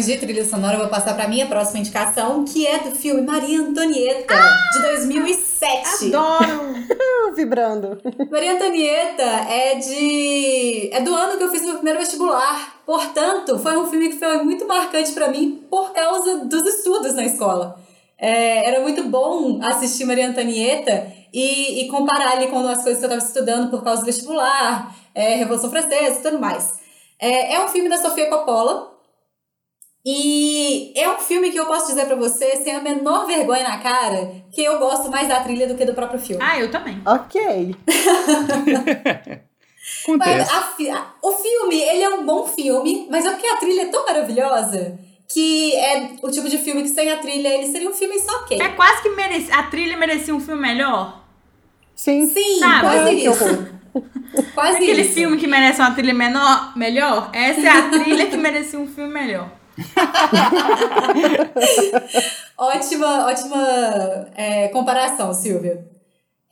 indicações de trilha sonora, eu vou passar pra minha próxima indicação, que é do filme Maria Antonieta, de 2007. Adoro! Vibrando. Maria Antonieta é de. é do ano que eu fiz meu primeiro vestibular. Portanto, foi um filme que foi muito marcante pra mim por causa dos estudos na escola. É, era muito bom assistir Maria Antonieta e, e comparar ali com as coisas que eu estava estudando por causa do vestibular, é, Revolução Francesa e tudo mais. É, é um filme da Sofia Coppola. E é um filme que eu posso dizer pra você, sem a menor vergonha na cara, que eu gosto mais da trilha do que do próprio filme. Ah, eu também. Ok. Mas a a- o filme, ele é um bom filme, mas é porque a trilha é tão maravilhosa que é o tipo de filme que sem a trilha ele seria um filme só ok. É quase que merece, a trilha merecia um filme melhor. Sim. Sim, Sabe? quase que isso. Quase Aquele isso. filme que merece uma trilha menor, melhor, essa é a trilha que merecia um filme melhor. Ótima, ótima é, comparação, Silvia.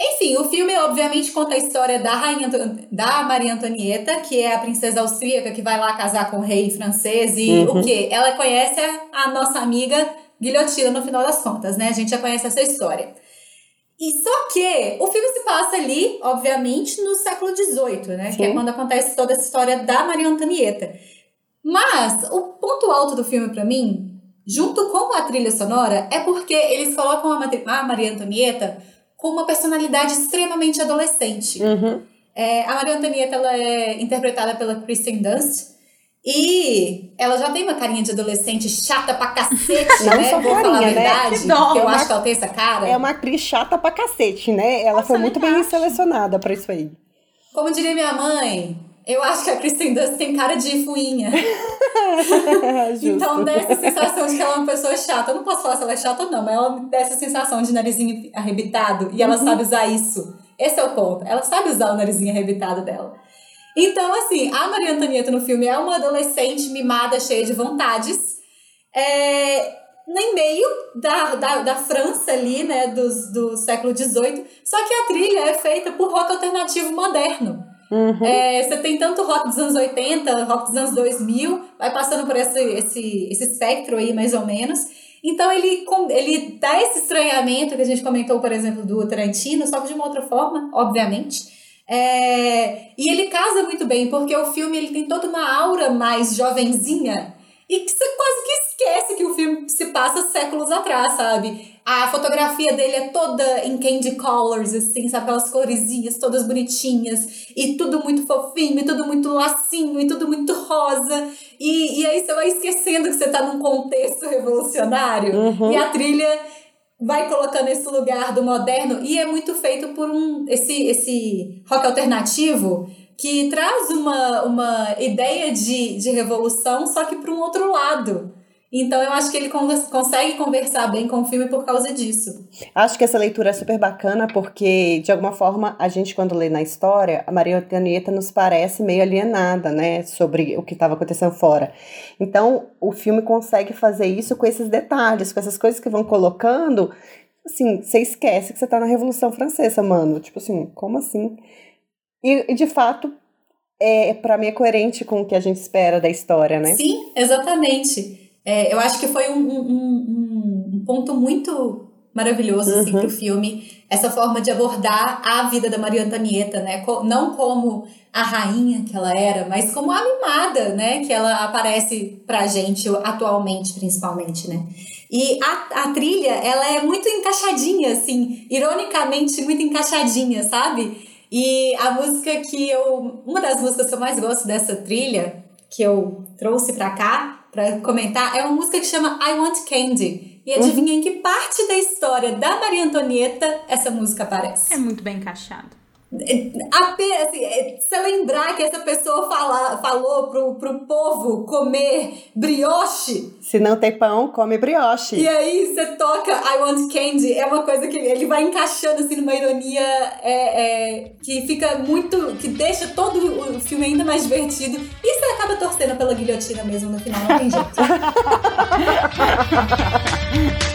Enfim, o filme obviamente conta a história da rainha da Maria Antonieta, que é a princesa austríaca que vai lá casar com o rei francês e Uhum. o quê? Ela conhece a, nossa amiga guilhotina no final das contas, né? A gente já conhece essa história. E só que o filme se passa ali, obviamente, no século XVIII, né? Que é Sim. quando acontece toda essa história da Maria Antonieta. Mas o ponto alto do filme pra mim, junto com a trilha sonora, é porque eles colocam a, a Maria Antonieta com uma personalidade extremamente adolescente. Uhum. É, a Maria Antonieta ela é interpretada pela Kristen Dunst. E ela já tem uma carinha de adolescente chata pra cacete, Não né? só Vou falar a carinha, né? verdade. Que dó, eu uma- acho que ela tem essa cara. É uma atriz chata pra cacete, né? Ela Nossa, foi eu muito bem acho. selecionada pra isso aí. Como diria minha mãe, eu acho que a Kristen Dunst tem cara de fuinha. Então dá essa sensação de que ela é uma pessoa chata. Eu não posso falar se ela é chata ou não, mas ela dá essa sensação de narizinho arrebitado e ela Uhum. sabe usar isso. Esse é o ponto. Ela sabe usar o narizinho arrebitado dela. Então, assim, a Maria Antonieta no filme é uma adolescente mimada, cheia de vontades. É, no meio da, da, da França ali, né, dos, do século XVIII. Só que a trilha é feita por rock alternativo moderno. Uhum. É, você tem tanto rock dos anos 80, rock dos anos 2000, vai passando por esse, esse, esse espectro aí, mais ou menos. Então ele, ele dá esse estranhamento que a gente comentou, por exemplo, do Tarantino, só que de uma outra forma, obviamente. É, e ele casa muito bem, porque o filme ele tem toda uma aura mais jovenzinha e que você quase que esquece que o filme se passa séculos atrás, sabe? A fotografia dele é toda em candy colors, assim, sabe? Aquelas coresinhas todas bonitinhas e tudo muito fofinho, e tudo muito lacinho, e tudo muito rosa. E, e aí você vai esquecendo que você tá num contexto revolucionário Uhum. e a trilha vai colocando esse lugar do moderno e é muito feito por um esse esse rock alternativo que traz uma, uma ideia de, de revolução, só que para um outro lado. Então eu acho que ele con- consegue conversar bem com o filme por causa disso. Acho que essa leitura é super bacana porque, de alguma forma, a gente, quando lê na história, a Maria Antonieta nos parece meio alienada, né, sobre o que estava acontecendo fora. Então, o filme consegue fazer isso com esses detalhes, com essas coisas que vão colocando. Assim, você esquece que você tá na Revolução Francesa, mano. Tipo assim, como assim? E, e, de fato, é, para mim é coerente com o que a gente espera da história, né? Sim, exatamente. É, eu acho que foi um, um, um, ponto muito maravilhoso assim, Uhum. pro filme. Essa forma de abordar a vida da Maria Antonieta, né? Não como a rainha que ela era, mas como a mimada, né? Que ela aparece pra gente atualmente, principalmente, né? E a, a trilha, ela é muito encaixadinha, assim, ironicamente muito encaixadinha, sabe? E a música que eu. Uma das músicas que eu mais gosto dessa trilha, que eu trouxe pra cá, pra comentar, é uma música que chama I Want Candy. E adivinha em que parte da história da Maria Antonieta essa música aparece? É muito bem encaixado. Apenas, assim, é, você lembrar que essa pessoa fala, falou pro, pro povo comer brioche, Se não tem pão, come brioche. e aí você toca I Want Candy, é uma coisa que ele vai encaixando assim numa ironia é, é, que fica muito. que deixa todo o filme ainda mais divertido. E você acaba torcendo pela guilhotina mesmo no final, não tem jeito.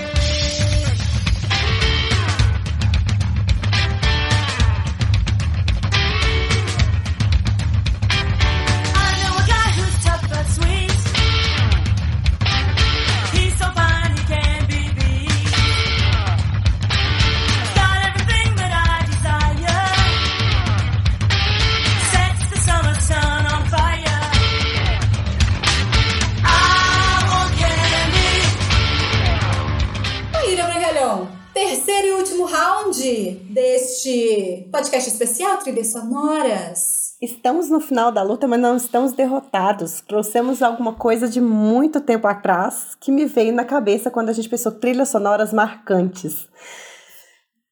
podcast especial Trilhas Sonoras. Estamos no final da luta, mas não estamos derrotados. Trouxemos alguma coisa de muito tempo atrás que me veio na cabeça quando a gente pensou trilhas sonoras marcantes.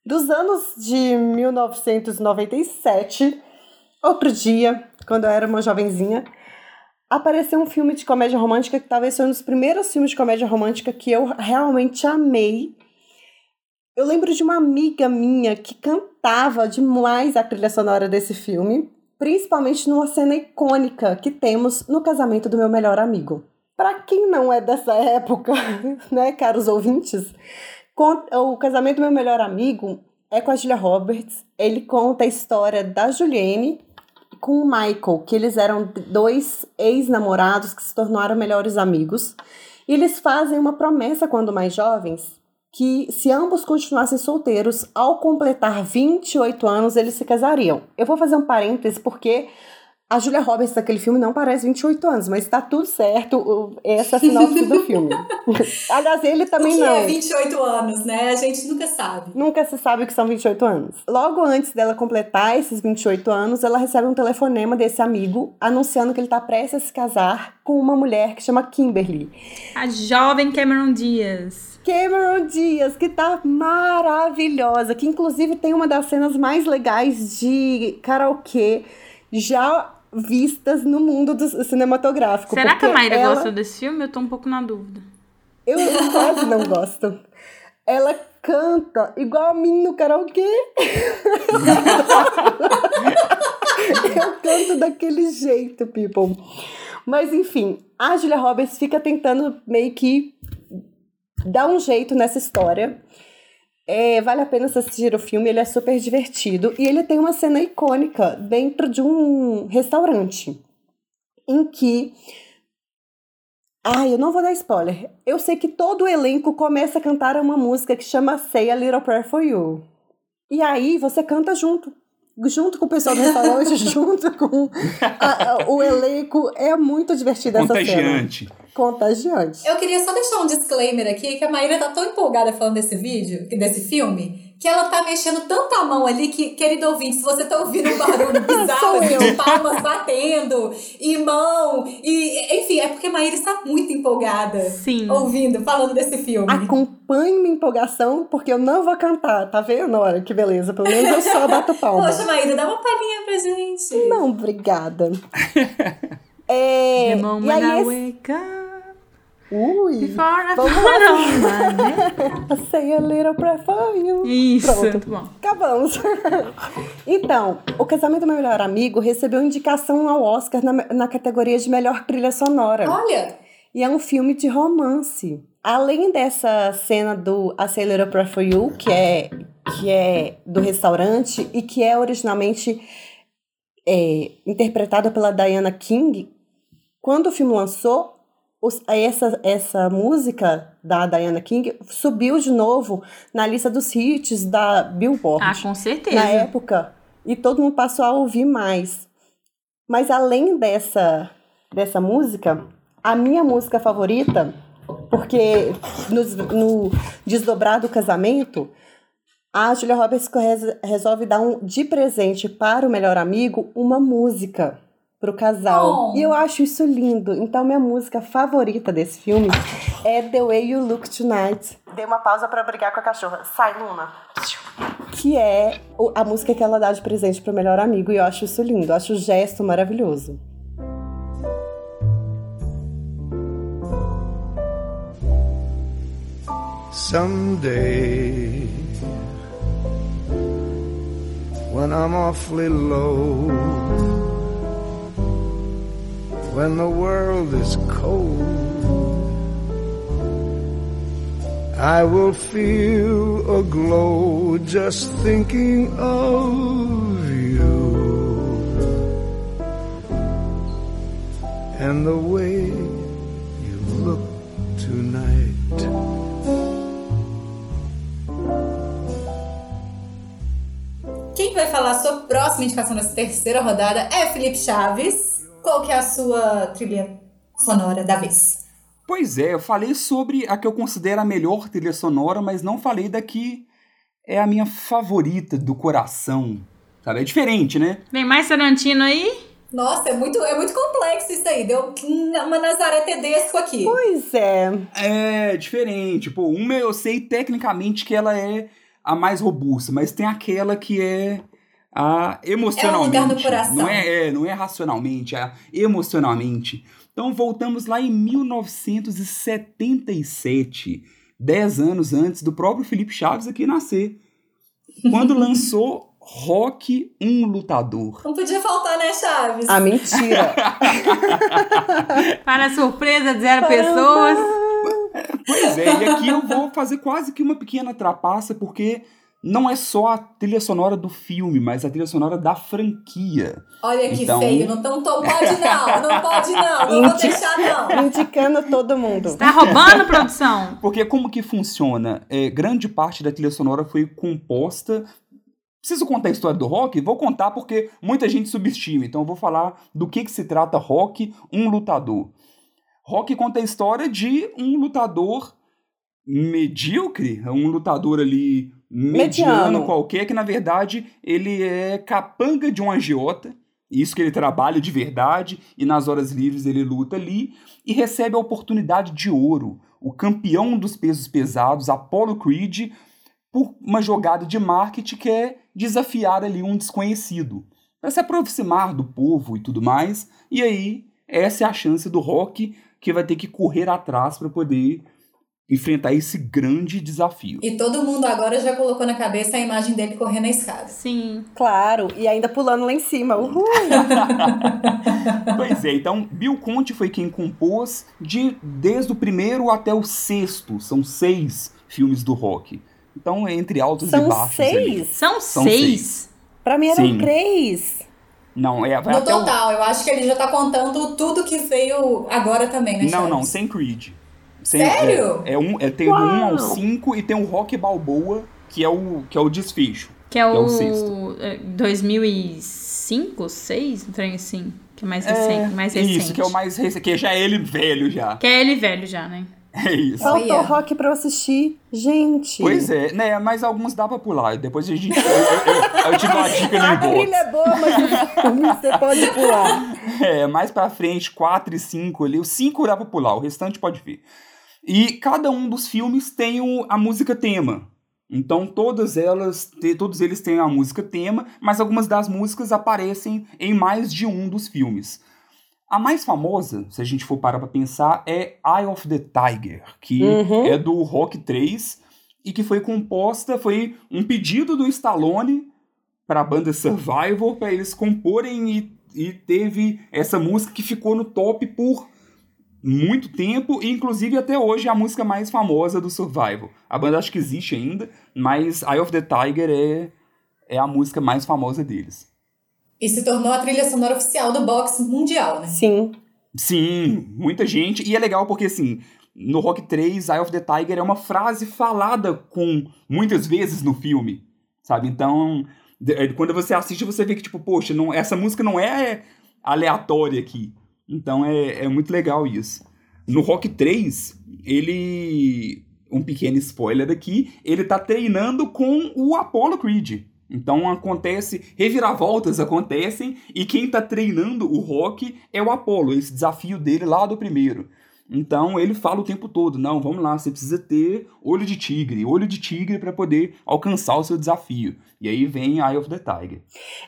Dos anos de 1997, outro dia, quando eu era uma jovenzinha, apareceu um filme de comédia romântica que talvez foi um dos primeiros filmes de comédia romântica que eu realmente amei. Eu lembro de uma amiga minha que cantava demais a trilha sonora desse filme, principalmente numa cena icônica que temos no casamento do meu melhor amigo. Para quem não é dessa época, né, caros ouvintes, o casamento do meu melhor amigo é com a Julia Roberts. Ele conta a história da Juliane com o Michael, que eles eram dois ex-namorados que se tornaram melhores amigos. E eles fazem uma promessa quando mais jovens que se ambos continuassem solteiros, ao completar 28 anos, eles se casariam. Eu vou fazer um parêntese porque a Julia Roberts daquele filme não parece 28 anos, mas tá tudo certo, o- essa é a sinopse do filme. Aliás, ele O também que não. é 28 anos, né? A gente nunca sabe. Nunca se sabe o que são 28 anos. Logo antes dela completar esses 28 anos, ela recebe um telefonema desse amigo anunciando que ele tá prestes a se casar com uma mulher que chama Kimberly. A jovem Cameron Diaz. Cameron Diaz, que tá maravilhosa, que inclusive tem uma das cenas mais legais de karaokê já vistas no mundo do cinematográfico. Será que a Mayra ela- gosta desse filme? Eu tô um pouco na dúvida. Eu quase não gosto. Ela canta igual a mim no karaokê. Eu canto daquele jeito, people. Mas enfim, a Julia Roberts fica tentando meio que dar um jeito nessa história. É, vale a pena assistir o filme, ele é super divertido. E ele tem uma cena icônica dentro de um restaurante. Em que Ai, eu não vou dar spoiler. Eu sei que todo o elenco começa a cantar uma música que chama Say a Little Prayer for You. E aí você canta junto. Junto com o pessoal do restaurante, junto com a- a- o elenco. É muito divertida essa cena. Contagiante. Contagiante. Eu queria só deixar um disclaimer aqui, que a Maíra tá tão empolgada falando desse vídeo, desse filme, que ela tá mexendo tanto a mão ali que, querido ouvinte, se você tá ouvindo um barulho bizarro, assim, de palmas batendo, e mão, e enfim, é porque a Maíra está muito empolgada Sim. ouvindo, falando desse filme. Acompanhe minha empolgação, porque eu não vou cantar, tá vendo? Olha que beleza. Pelo menos eu só bato palma. Poxa, Maíra, dá uma palhinha pra gente. Não, obrigada. É, moment e aí esse- wake up, Ui! Before I Vamos my neck. I say a little prayer for you. Isso, Pronto. muito bom. Acabamos. então, O Casamento do Meu Melhor Amigo recebeu indicação ao Oscar na, na categoria de melhor trilha sonora. Olha, E é um filme de romance. Além dessa cena do A Say a Little Prayer for You, que é, que é do restaurante e que é originalmente é, interpretada pela Diana King, quando o filme lançou, essa, essa música da Diana King subiu de novo na lista dos hits da Billboard Ah, com certeza. na época e todo mundo passou a ouvir mais. Mas além dessa, dessa música, a minha música favorita, porque nos- no, desdobrar do casamento, a Julia Roberts res- resolve dar um, de presente para o melhor amigo uma música pro casal. Oh. E eu acho isso lindo. Então, minha música favorita desse filme é The Way You Look Tonight. Dei uma pausa para brigar com a cachorra. Sai, Luna que é a música que ela dá de presente pro melhor amigo. E eu acho isso lindo, eu acho o gesto maravilhoso. Someday, when I'm awfully low, when the world is cold, I will feel a glow just thinking of you and the way you look tonight. quem vai falar sua próxima indicação nessa terceira rodada é Felipe Chaves. Qual que é a sua trilha sonora da vez? Pois é, eu falei sobre a que eu considero a melhor trilha sonora, mas não falei da que é a minha favorita do coração. Sabe? É diferente, né? Vem mais Tarantino aí? Nossa, é muito, é muito complexo isso aí. Deu uma Nazaré Tedesco aqui. Pois é, É diferente. Pô, uma eu sei tecnicamente que ela é a mais robusta, mas tem aquela que é a emocionalmente. É um lugar no coração. Não é, é, não é racionalmente, é emocionalmente. Então voltamos lá em 1977, 10 anos antes do próprio Felipe Chaves aqui nascer. Quando lançou Rock Um Lutador. Não podia faltar, né, Chaves? a mentira. Para a surpresa de zero pessoas. Pois é, e aqui eu vou fazer quase que uma pequena trapaça, porque não é só a trilha sonora do filme, mas a trilha sonora da franquia. Olha que Então- feio. Não, não, não pode não. Não pode não. Não vou deixar não. Indicando todo mundo. Tá roubando, produção? Porque como que funciona? É, grande parte da trilha sonora foi composta. Preciso contar a história do rock? Vou contar porque muita gente subestima. Então eu vou falar do que, que se trata rock, um lutador. Rock conta a história de um lutador medíocre, um lutador ali mediano, Mediano. qualquer, que na verdade ele é capanga de um agiota. Isso que ele trabalha de verdade e nas horas livres ele luta ali e recebe a oportunidade de ouro. O campeão dos pesos pesados, Apollo Creed, por uma jogada de marketing que é desafiar ali um desconhecido. Para se aproximar do povo e tudo mais. E aí, essa é a chance do Rock que vai ter que correr atrás para poder enfrentar esse grande desafio. E todo mundo agora já colocou na cabeça a imagem dele correndo a escada. Sim. Claro, e ainda pulando lá em cima. Uhul. Pois é, então Bill Conte foi quem compôs de desde o primeiro até o sexto. São seis filmes do rock. Então, entre altos e São baixos. ali. seis? São, São seis. Pra mim eram Sim. três. Não, é, vai No até o- total, eu acho que ele já tá contando tudo que veio agora também, né, Não, Chaves? não, sem Creed. Sem- Sério? É, é um, é, tem do Uau! 1 ao 5 e tem o Rock Balboa, que é o, que é o desfecho. Que é Que é o o sexto. é, 2005, 6, um trem assim. Que é mais recente. mais recente. Isso, que é o mais recente, que já é ele velho já. Que é ele velho já, né? É isso. Faltou Olha. rock pra eu assistir. Gente. Pois é, né? Mas alguns dá pra pular. Depois a gente. Eu, eu- eu te dou a dica no A trilha é boa, mas você pode pular. É, mais pra frente, 4 e 5 ali. O 5 dá pra pular, o restante pode ver. E cada um dos filmes tem o- a música tema. Então todas elas, todos eles têm a música tema, mas algumas das músicas aparecem em mais de um dos filmes. A mais famosa, se a gente for parar pra pensar, é Eye of the Tiger, que Uhum. é do Rock 3 e que foi composta, foi um pedido do Stallone para a banda Survivor para eles comporem e, e teve essa música que ficou no top por muito tempo e inclusive até hoje é a música mais famosa do Survivor. A banda acho que existe ainda, mas Eye of the Tiger é, é a música mais famosa deles. E se tornou a trilha sonora oficial do boxe mundial, né? Sim. Sim, muita gente. E é legal porque, assim, no Rock 3, Eye of the Tiger é uma frase falada com muitas vezes no filme, sabe? Então, quando você assiste, você vê que, tipo, poxa, não, essa música não é aleatória aqui. Então, é, é muito legal isso. No Rock 3, ele... Um pequeno spoiler aqui, ele tá treinando com o Apollo Creed. Então acontece, reviravoltas acontecem e quem tá treinando o Rock é o Apollo, esse desafio dele lá do primeiro. Então ele fala o tempo todo: não, vamos lá, você precisa ter olho de tigre, olho de tigre para poder alcançar o seu desafio. E aí vem Eye of the Tiger.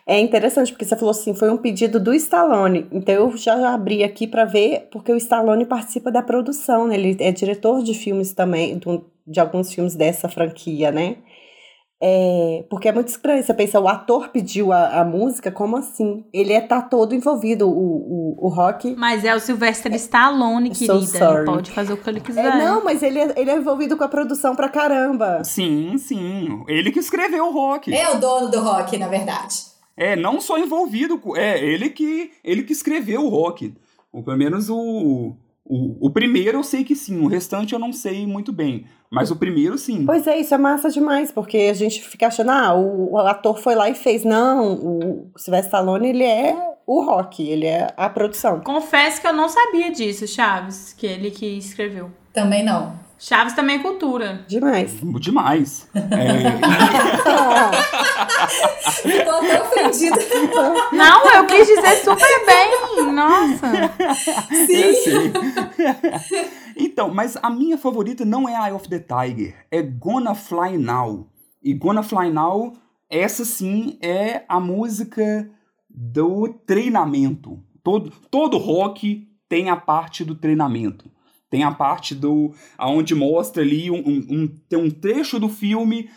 É interessante, porque você falou assim, foi um pedido do Stallone. Então eu já abri aqui pra ver, porque o Stallone participa da produção, né? Ele é diretor de filmes também, de alguns filmes dessa franquia, né? É, porque é muito estranho, você pensa, o ator pediu a, a música, como assim? Ele é, tá todo envolvido, o, o, o rock. Mas é o Sylvester Stallone, So querida. sorry. Ele pode fazer o que ele quiser. É, não, mas ele é, ele é envolvido com a produção pra caramba. Sim, sim. Ele que escreveu o Rock. É o dono do rock, na verdade. É, não só envolvido, com- é ele que ele que escreveu o rock. Ou pelo menos o, o, o primeiro eu sei que sim, o restante eu não sei muito bem. Mas o primeiro sim. Pois é, isso é massa demais, porque a gente fica achando, ah, o, o ator foi lá e fez. Não, o Sylvester Stallone, ele é o rock, ele é a produção. Confesso que eu não sabia disso, Chaves, que ele que escreveu. Também não. Chaves também é cultura. Demais. Demais. É, Ficou até ofendida. Não, eu quis dizer super bem. Nossa. eu sei. então, mas a minha favorita não é Eye of the Tiger, é Gonna Fly Now. E Gonna Fly Now, essa sim é a música do treinamento. Todo, todo rock tem a parte do treinamento. Tem a parte do. aonde mostra ali um, um, um- tem um trecho do filme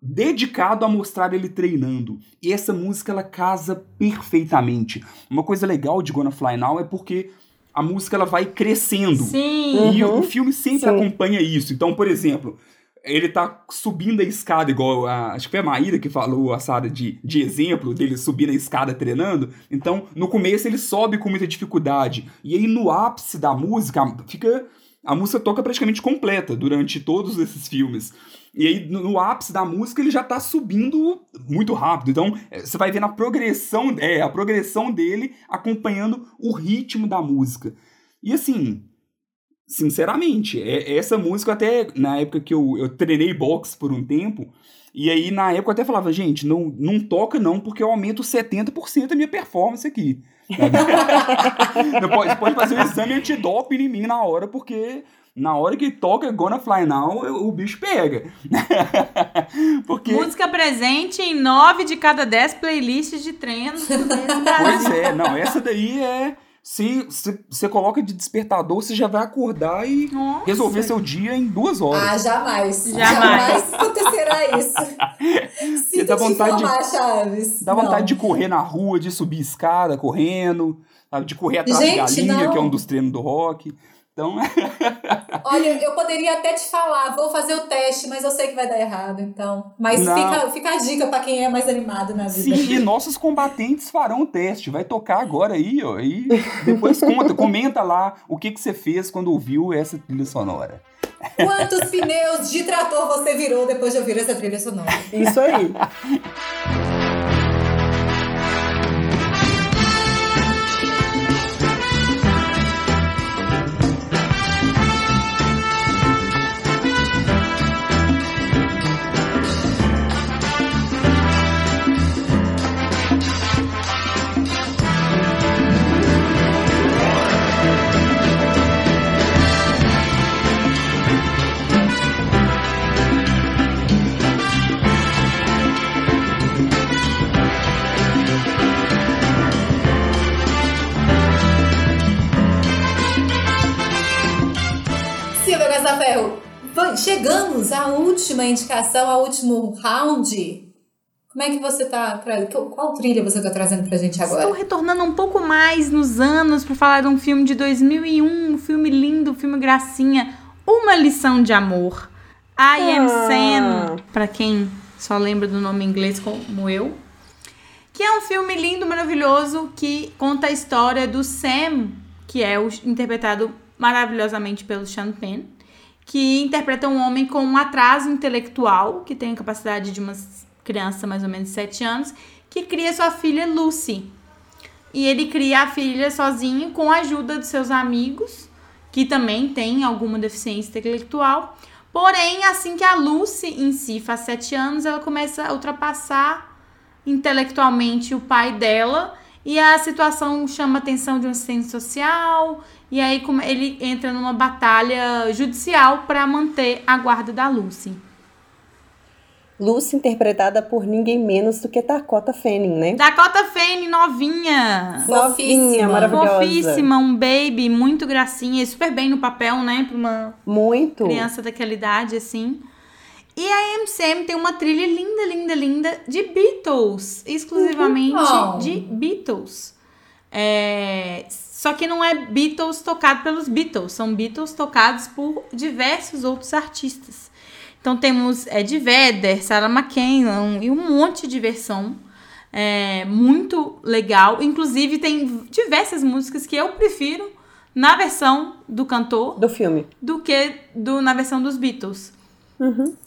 dedicado a mostrar ele treinando. E essa música ela casa perfeitamente. Uma coisa legal de Gonna Fly Now é porque a música ela vai crescendo. Sim. E Uhum. o filme sempre Sim. acompanha isso. Então, por exemplo, ele tá subindo a escada, igual a, acho que foi a Maíra que falou a Sara de, de exemplo dele subindo a escada treinando. Então, no começo ele sobe com muita dificuldade. E aí, no ápice da música, fica. A música toca praticamente completa durante todos esses filmes. E aí, no, ápice da música, ele já tá subindo muito rápido. Então, eh, você vai vendo a progressão, é, a progressão dele acompanhando o ritmo da música. E assim, sinceramente, é, essa música até na época que eu, eu treinei boxe por um tempo, e aí na época eu até falava, gente, não, não toca não, porque eu aumento 70% a minha performance aqui. pode, pode fazer um exame antidoping em mim na hora, porque na hora que toca Gonna Fly Now, o bicho pega. porque... Música presente em nove de cada dez playlists de treino do Pois é, não, essa daí é... Se se você coloca de despertador, você já vai acordar e Nossa. resolver seu dia em duas horas. Ah, jamais. Jamais. acontecerá isso. Sinto dá vontade de- informar, Chaves. Dá vontade Não. de correr na rua, de subir escada correndo, sabe? de correr atrás Gente, de galinha, não. que é um dos treinos do rock. Então, Olha, eu poderia até te falar, vou fazer o teste, mas eu sei que vai dar errado, então. Mas Não. fica, fica a dica pra quem é mais animado na vida. sim, e nossos combatentes farão o teste. Vai tocar agora aí, ó. E depois conta, comenta lá o que, que você fez quando ouviu essa trilha sonora. Quantos pneus de trator você virou depois de ouvir essa trilha sonora? Isso aí. chegamos à última indicação, ao último round. Como é que você tá? Qual trilha você tá trazendo pra gente Estou agora? retornando um pouco mais nos anos para falar de um filme de 2001, um filme lindo, um filme gracinha, Uma Lição de Amor. I Am Ah. Sam, para quem só lembra do nome inglês como eu. Que é um filme lindo, maravilhoso, que conta a história do Sam, que é o, interpretado maravilhosamente pelo Sean Penn, que interpreta um homem com um atraso intelectual, que tem a capacidade de uma criança mais ou menos de 7 anos, que cria sua filha Lucy. E ele cria a filha sozinho com a ajuda dos seus amigos, que também têm alguma deficiência intelectual. Porém, assim que a Lucy em si faz 7 anos, ela começa a ultrapassar intelectualmente o pai dela e a situação chama a atenção de um assistente social e aí ele entra numa batalha judicial para manter a guarda da Lucy. Lucy interpretada por ninguém menos do que Dakota Fanning, né? Dakota Fanning novinha. Novinha, maravilhosa. Fofíssima, um baby, muito gracinha, e super bem no papel, né, pra uma Muito. criança daquela idade, assim. E a MCM tem uma trilha linda, linda, linda de Beatles. Exclusivamente Uhum. de Beatles. É, Só que não é Beatles tocado pelos Beatles, são Beatles tocados por diversos outros artistas. Então temos Ed Vedder, Sarah McKenna e um monte de versão. É, muito legal. Inclusive tem diversas músicas que eu prefiro na versão do cantor Do filme. do que do, na versão dos Beatles.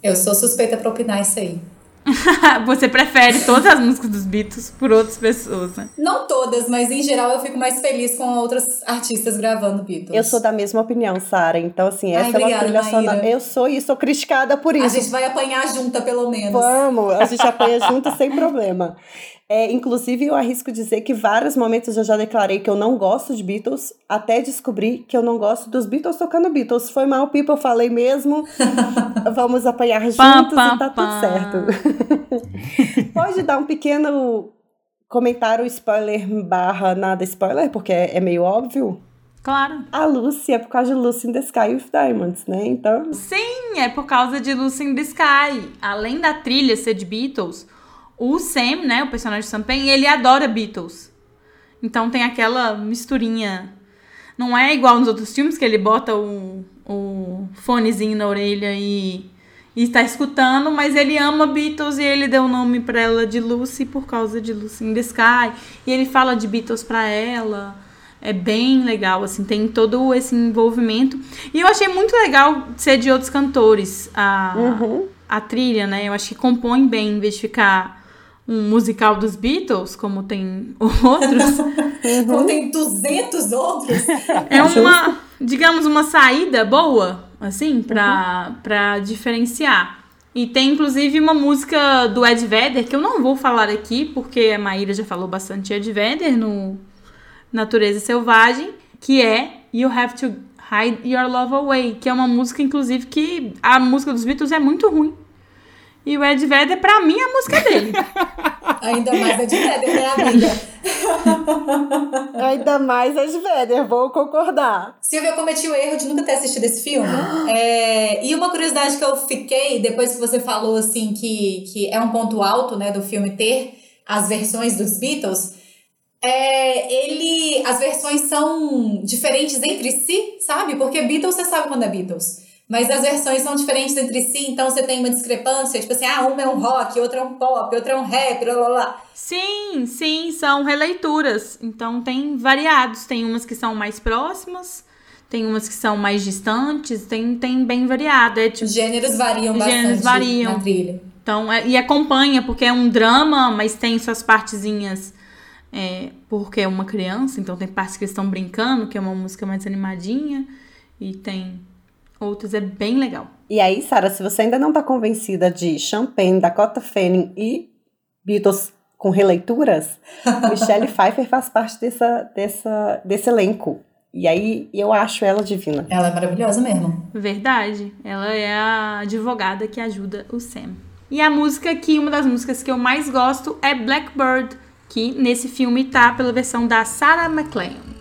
Eu sou suspeita pra opinar isso aí. Você prefere todas as músicas dos Beatles por outras pessoas, né? Não todas, mas em geral eu fico mais feliz com outros artistas gravando Beatles. Eu sou da mesma opinião, Sara. Então, assim, essa Ai, é uma obrigada, trilha sonora. Eu sou e sou criticada por A isso. gente vai apanhar junta, pelo menos. Vamos, a gente apanha junto sem problema. É, inclusive, eu arrisco dizer que vários momentos eu já declarei que eu não gosto de Beatles, até descobrir que eu não gosto dos Beatles tocando Beatles. Foi mal, People, eu falei mesmo. Vamos apanhar juntos Pam, e pam, tá tudo certo. Pode dar um pequeno comentário spoiler barra nada spoiler, porque é, é meio óbvio. Claro. A Lucy é por causa de Lucy in the Sky with Diamonds, né? Então, Sim, é por causa de Lucy in the Sky. Além da trilha ser de Beatles, o Sam, né, o personagem de Sam Payne, ele adora Beatles. Então tem aquela misturinha. Não é igual nos outros filmes que ele bota o, o fonezinho na orelha e, e está escutando, mas ele ama Beatles e ele deu o nome pra ela de Lucy por causa de Lucy in the Sky. E ele fala de Beatles pra ela. É bem legal, assim, tem todo esse envolvimento. E eu achei muito legal ser de outros cantores a, a trilha, né? Eu acho que compõe bem, em vez de ficar um musical dos Beatles, como tem outros. Como tem 200 outros. É uma, digamos, uma saída boa, assim, pra, pra diferenciar. E tem, inclusive, uma música do Ed Vedder, que eu não vou falar aqui, porque a Maíra já falou bastante de Ed Vedder no Natureza Selvagem, que é You Have to Hide Your Love Away, que é uma música, inclusive, que a música dos Beatles é muito ruim. E o Ed Vedder, pra mim, é a música dele. Ainda mais de Vedder, né, amiga? ainda mais as Vedder, vou concordar. Silvia, eu cometi o erro de nunca ter assistido esse filme. É, e uma curiosidade que eu fiquei, depois que você falou, assim, que, que é um ponto alto, né, do filme ter as versões dos Beatles, é, ele, as versões são diferentes entre si, sabe? Porque Beatles, você sabe quando é Beatles. Mas as versões são diferentes entre si, então você tem uma discrepância, tipo assim, ah, uma é um rock, outra é um pop, outra é um rap, blá blá blá. Sim, sim, são releituras. Então tem variados. Tem umas que são mais próximas, tem umas que são mais distantes, tem, tem bem variado. É tipo, Os gêneros variam bastante gêneros variam. na trilha. então, é- e acompanha, porque é um drama, mas tem suas partezinhas. É, porque é uma criança, então tem partes que eles estão brincando, que é uma música mais animadinha, e tem outras, é bem legal. E aí, Sara, se você ainda não tá convencida de Champagne, Dakota Fanning e Beatles com releituras, Michelle Pfeiffer faz parte dessa, dessa, desse elenco. E aí, eu acho ela divina. Ela é maravilhosa mesmo. Verdade. Ela é a advogada que ajuda o Sam. E a música que, uma das músicas que eu mais gosto é Blackbird, que nesse filme tá pela versão da Sarah McLean.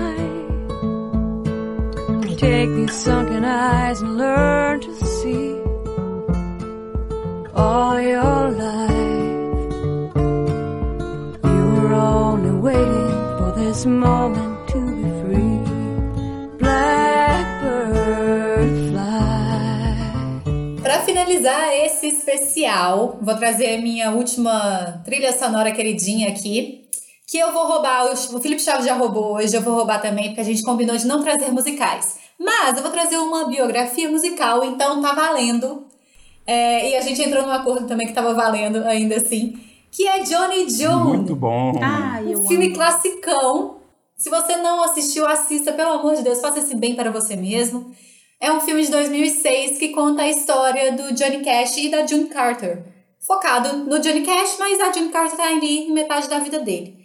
Take these sunken eyes and learn to see all your life. You were only waiting for this moment to be free. Blackbird fly. Pra finalizar esse especial, vou trazer a minha última trilha sonora queridinha aqui. Que eu vou roubar, o Felipe Chaves já roubou hoje, eu vou roubar também, porque a gente combinou de não trazer musicais. Mas eu vou trazer uma biografia musical, então tá valendo. É, e a gente entrou num acordo também que tava valendo ainda assim. Que é Johnny Jones. Muito bom. Eu Um filme amo. classicão. Se você não assistiu, assista, pelo amor de Deus, faça esse bem para você mesmo. É um filme de 2006 que conta a história do Johnny Cash e da June Carter. Focado no Johnny Cash, mas a June Carter tá ali em metade da vida dele.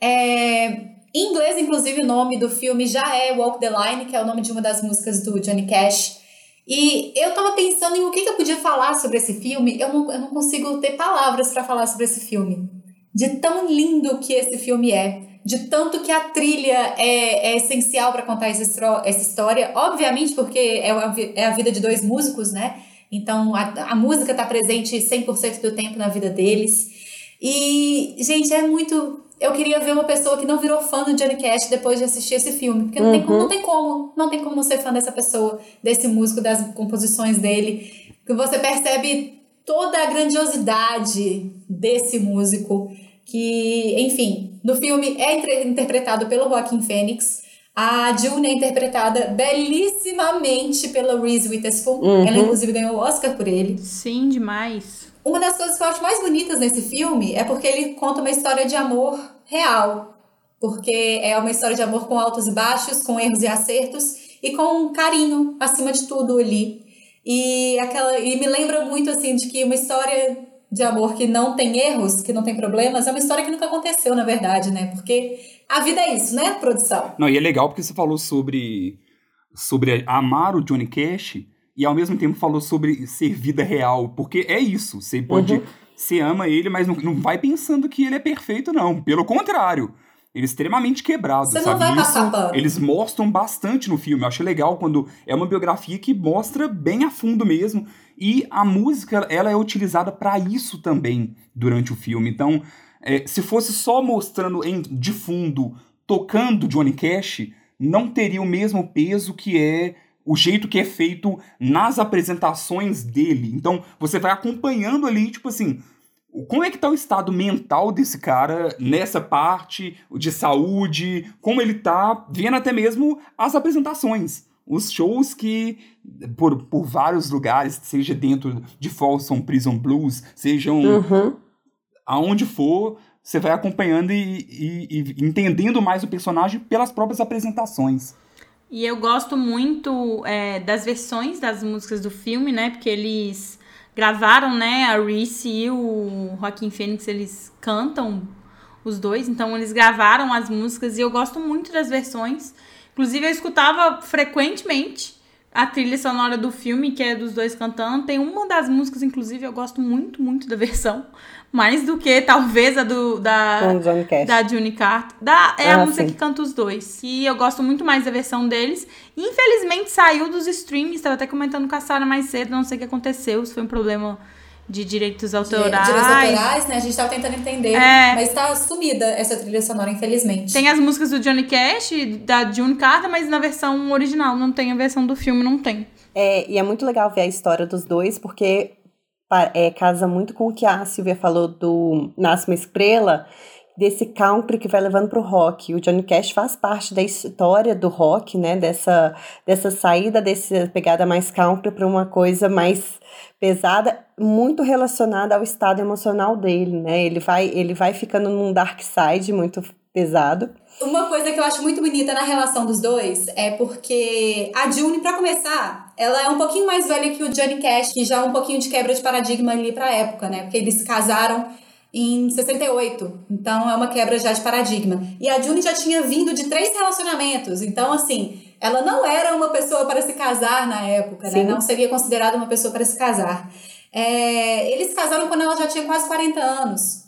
É, Em inglês, inclusive, o nome do filme já é Walk the Line, que é o nome de uma das músicas do Johnny Cash. E eu tava pensando em o que, que eu podia falar sobre esse filme. Eu não, eu não consigo ter palavras para falar sobre esse filme. De tão lindo que esse filme é. De tanto que a trilha é, é essencial para contar essa, essa história. Obviamente, porque é é a vida de dois músicos, né? Então a, a música tá presente 100% do tempo na vida deles. E, gente, é muito. Eu queria ver uma pessoa que não virou fã do Johnny Cash depois de assistir esse filme. Porque não, tem, como, não tem como. Não tem como não ser fã dessa pessoa, desse músico, das composições dele. Que você percebe toda a grandiosidade desse músico. Que, enfim, no filme é interpretado pelo Joaquin Phoenix. A June é interpretada belíssimamente pela Reese Witherspoon. Uhum. Ela, inclusive, ganhou o Oscar por ele. Sim, demais. Uma das coisas que eu acho mais bonitas nesse filme é porque ele conta uma história de amor real. Porque é uma história de amor com altos e baixos, com erros e acertos e com carinho acima de tudo ali. E aquela e me lembra muito assim de que uma história de amor que não tem erros, que não tem problemas, é uma história que nunca aconteceu, na verdade, né? Porque a vida é isso, né, produção? Não, e é legal porque você falou sobre, sobre amar o Johnny Cash e ao mesmo tempo falou sobre ser vida real. Porque é isso. Você pode. Uhum. Você ama ele, mas não, não vai pensando que ele é perfeito, não. Pelo contrário. Ele é extremamente quebrado, Você sabe? não vai Isso passar pano. eles mostram bastante no filme. Eu acho legal quando é uma biografia que mostra bem a fundo mesmo. E a música, ela é utilizada para isso também durante o filme. Então, é, se fosse só mostrando em, de fundo, tocando Johnny Cash, não teria o mesmo peso que é o jeito que é feito nas apresentações dele. Então, você vai acompanhando ali, tipo assim, como é que tá o estado mental desse cara nessa parte de saúde, como ele tá vendo até mesmo as apresentações. Os shows que, por, por vários lugares, seja dentro de Folsom Prison Blues, sejam Uhum. aonde for, você vai acompanhando e, e- e entendendo mais o personagem pelas próprias apresentações. E eu gosto muito é, das versões das músicas do filme, né? Porque eles gravaram, né? A Reese e o Joaquim Fênix, eles cantam os dois. Então, eles gravaram as músicas e eu gosto muito das versões. Inclusive, eu escutava frequentemente a trilha sonora do filme, que é dos dois cantando. Tem uma das músicas, inclusive, eu gosto muito, muito da versão. Mais do que, talvez, a do, da... Johnny. Da June Carter. Da, é a Ah, música sim. que canta os dois. E eu gosto muito mais da versão deles. Infelizmente saiu dos streams. Tava até comentando com a Sarah mais cedo. Não sei o que aconteceu. Se foi um problema de direitos De- autorais. Direitos autorais, né? A gente tava tentando entender. É. Mas tá sumida essa trilha sonora, infelizmente. Tem as músicas do Johnny Cash, da June Carter, mas na versão original. Não tem a versão do filme, não tem. É, e é muito legal ver a história dos dois, porque é, casa muito com o que a Silvia falou do Nasce uma Estrela, desse country que vai levando pro rock. O Johnny Cash faz parte da história do rock, né? Dessa, dessa saída, dessa pegada mais country para uma coisa mais pesada, muito relacionada ao estado emocional dele, né? Ele vai, ele vai ficando num dark side muito pesado. Uma coisa que eu acho muito bonita na relação dos dois é porque a June, pra começar, ela é um pouquinho mais velha que o Johnny Cash, que já é um pouquinho de quebra de paradigma ali pra época, né? Porque eles se casaram em 68. Então é uma quebra já de paradigma. E a June já tinha vindo de três relacionamentos. Então, assim, ela não era uma pessoa para se casar na época, né? Sim. Não seria considerada uma pessoa para se casar. É, eles se casaram quando ela já tinha quase 40 anos.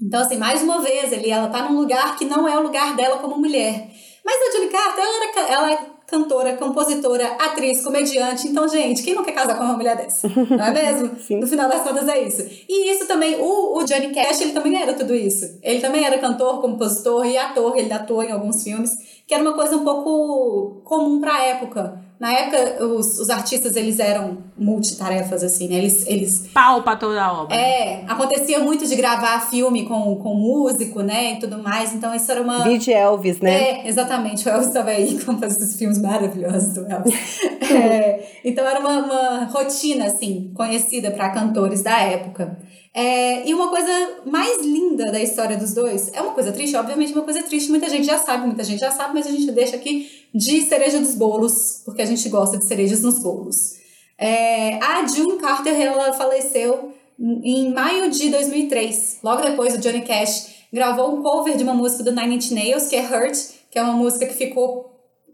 Então, assim, mais uma vez, ali, ela tá num lugar que não é o lugar dela como mulher. Mas a Julie Carter, ela, era, ela é cantora, compositora, atriz, comediante. Então, gente, quem não quer casar com uma mulher dessa? Não é mesmo? Sim. No final das contas é isso. E isso também, o, o Johnny Cash, ele também era tudo isso. Ele também era cantor, compositor e ator. Ele atuou em alguns filmes, que era uma coisa um pouco comum pra época. Na época, os, os artistas, eles eram multitarefas, assim, né? Eles, eles Pau pra toda a obra. é, acontecia muito de gravar filme com, com músico, né, e tudo mais, então isso era uma... Vide Elvis, né? É, exatamente, o Elvis estava aí com esses filmes maravilhosos do Elvis. É, então era uma, uma rotina, assim, conhecida para cantores da época. É, e uma coisa mais linda da história dos dois, é uma coisa triste, obviamente uma coisa triste, muita gente já sabe, muita gente já sabe, mas a gente deixa aqui de cereja dos bolos, porque a gente gosta de cerejas nos bolos. É, a June Carter, ela faleceu em maio de 2003. Logo depois, o Johnny Cash gravou um cover de uma música do Nine Inch Nails, que é Hurt, que é uma música que ficou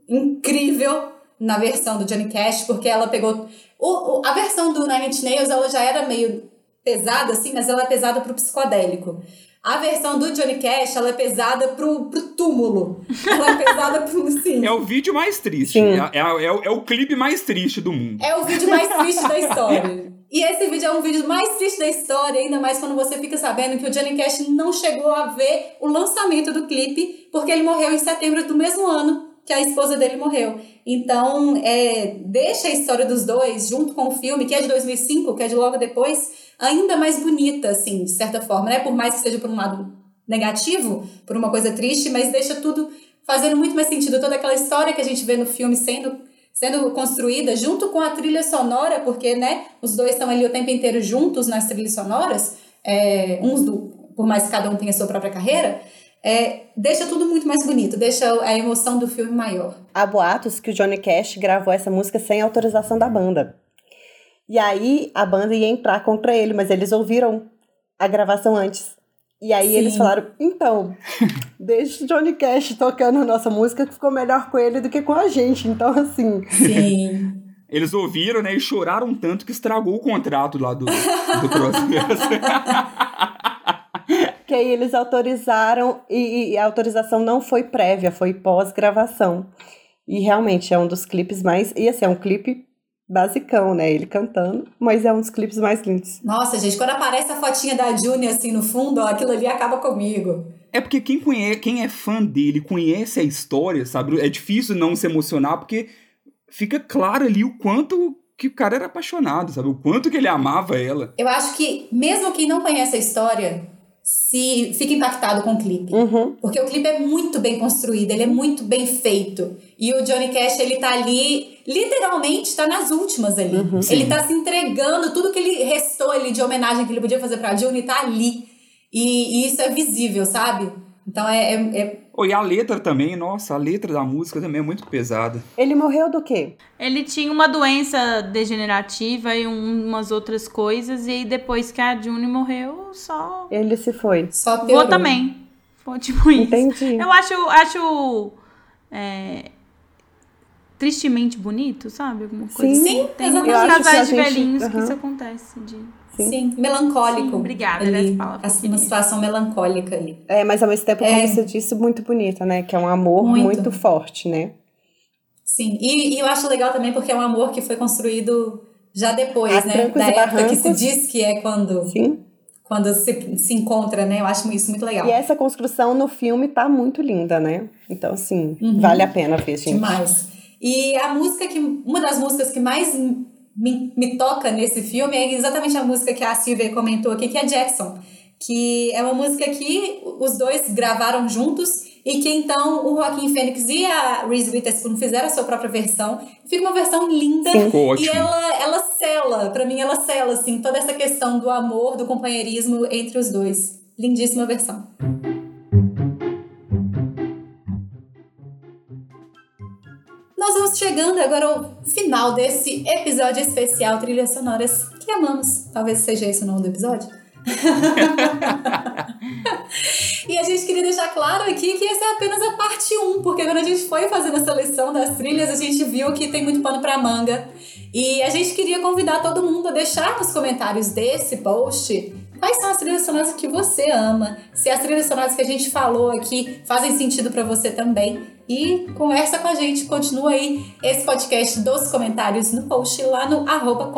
incrível na versão do Johnny Cash, porque ela pegou... O, o- a versão do Nine Inch Nails, ela já era meio pesada, assim, mas ela é pesada pro psicodélico. A versão do Johnny Cash, ela é pesada pro, pro túmulo. Ela é pesada pro, assim... É o vídeo mais triste. Sim. É, é, é o- é o clipe mais triste do mundo. É o vídeo mais triste da história. E esse vídeo é um vídeo mais triste da história, ainda mais quando você fica sabendo que o Johnny Cash não chegou a ver o lançamento do clipe, porque ele morreu em setembro do mesmo ano que a esposa dele morreu. Então, é, deixa a história dos dois, junto com o filme, que é de 2005, que é de logo depois, ainda mais bonita, assim, de certa forma, né? Por mais que seja por um lado negativo, por uma coisa triste, mas deixa tudo fazendo muito mais sentido. Toda aquela história que a gente vê no filme sendo sendo construída junto com a trilha sonora, porque, né, os dois estão ali o tempo inteiro juntos nas trilhas sonoras, é, uns do, por mais que cada um tenha sua própria carreira, é, deixa tudo muito mais bonito, deixa a emoção do filme maior. Há boatos que o Johnny Cash gravou essa música sem autorização da banda. E aí a banda ia entrar contra ele, mas eles ouviram a gravação antes. E aí Sim. eles falaram: então, deixa o Johnny Cash tocando a nossa música que ficou melhor com ele do que com a gente. Então, assim, Sim. Eles ouviram, né, e choraram tanto que estragou o contrato lá do, do processo. que aí eles autorizaram e, e a autorização não foi prévia, foi pós-gravação. E realmente é um dos clipes mais. E assim, é um clipe basicão, né? Ele cantando, mas é um dos clipes mais lindos. Nossa, gente, quando aparece a fotinha da Juni assim no fundo, ó, aquilo ali acaba comigo. É porque quem, conhece, quem é fã dele, conhece a história, sabe? É difícil não se emocionar, porque fica claro ali o quanto que o cara era apaixonado, sabe? O quanto que ele amava ela. Eu acho que, mesmo quem não conhece a história, se fica impactado com o clipe. Uhum. Porque o clipe é muito bem construído, ele é muito bem feito. E o Johnny Cash, ele tá ali, literalmente, tá nas últimas ali. ele tá se entregando, tudo que ele restou ali de homenagem que ele podia fazer pra Juni tá ali. E, e isso é visível, sabe? Então é, é- é- Oh, e a letra também, nossa, a letra da música também é muito pesada. Ele morreu do quê? Ele tinha uma doença degenerativa e um- umas outras coisas, e aí depois que a June morreu, só. Ele se foi. só. Vou também. Foi tipo isso. Entendi. Eu acho, acho é, tristemente bonito, sabe? Alguma coisa Sim. assim. Sim, Tem muitos que casais de gente- velhinhos que aham. isso acontece. De... Sim, melancólico. Sim, obrigada, ali. era essa palavra que eu Assim. Uma situação melancólica ali. É, mas ao mesmo tempo, como você disse, muito bonita, né? Que é um amor Muito. muito, forte, né? Sim, e, e eu acho legal também porque é um amor que foi construído já depois, A né? Da época que se diz que é quando, Sim. quando se, se encontra, né? Eu acho isso muito legal. E essa construção no filme tá muito linda, né? Então, assim, Uhum. vale a pena ver, gente. Demais. E a música que. Uma das músicas que mais me, me toca nesse filme é exatamente a música que a Silvia comentou aqui, que é Jackson. Que é uma música que os dois gravaram juntos e que então o Joaquim Fênix e a Reese Witherspoon fizeram a sua própria versão. Fica uma versão linda Ficou e ela, ela cela, pra mim ela cela assim, toda essa questão do amor, do companheirismo entre os dois. Lindíssima versão. Estamos chegando agora ao final desse episódio especial Trilhas Sonoras que amamos. Talvez seja esse o nome do episódio. e a gente queria deixar claro aqui que essa é apenas a parte 1, porque quando a gente foi fazendo a seleção das trilhas, a gente viu que tem muito pano pra manga. E a gente queria convidar todo mundo a deixar nos comentários desse post quais são as trilhas sonoras que você ama, se as trilhas sonoras que a gente falou aqui fazem sentido pra você também. E conversa com a gente, continua aí esse podcast dos comentários no post lá no arroba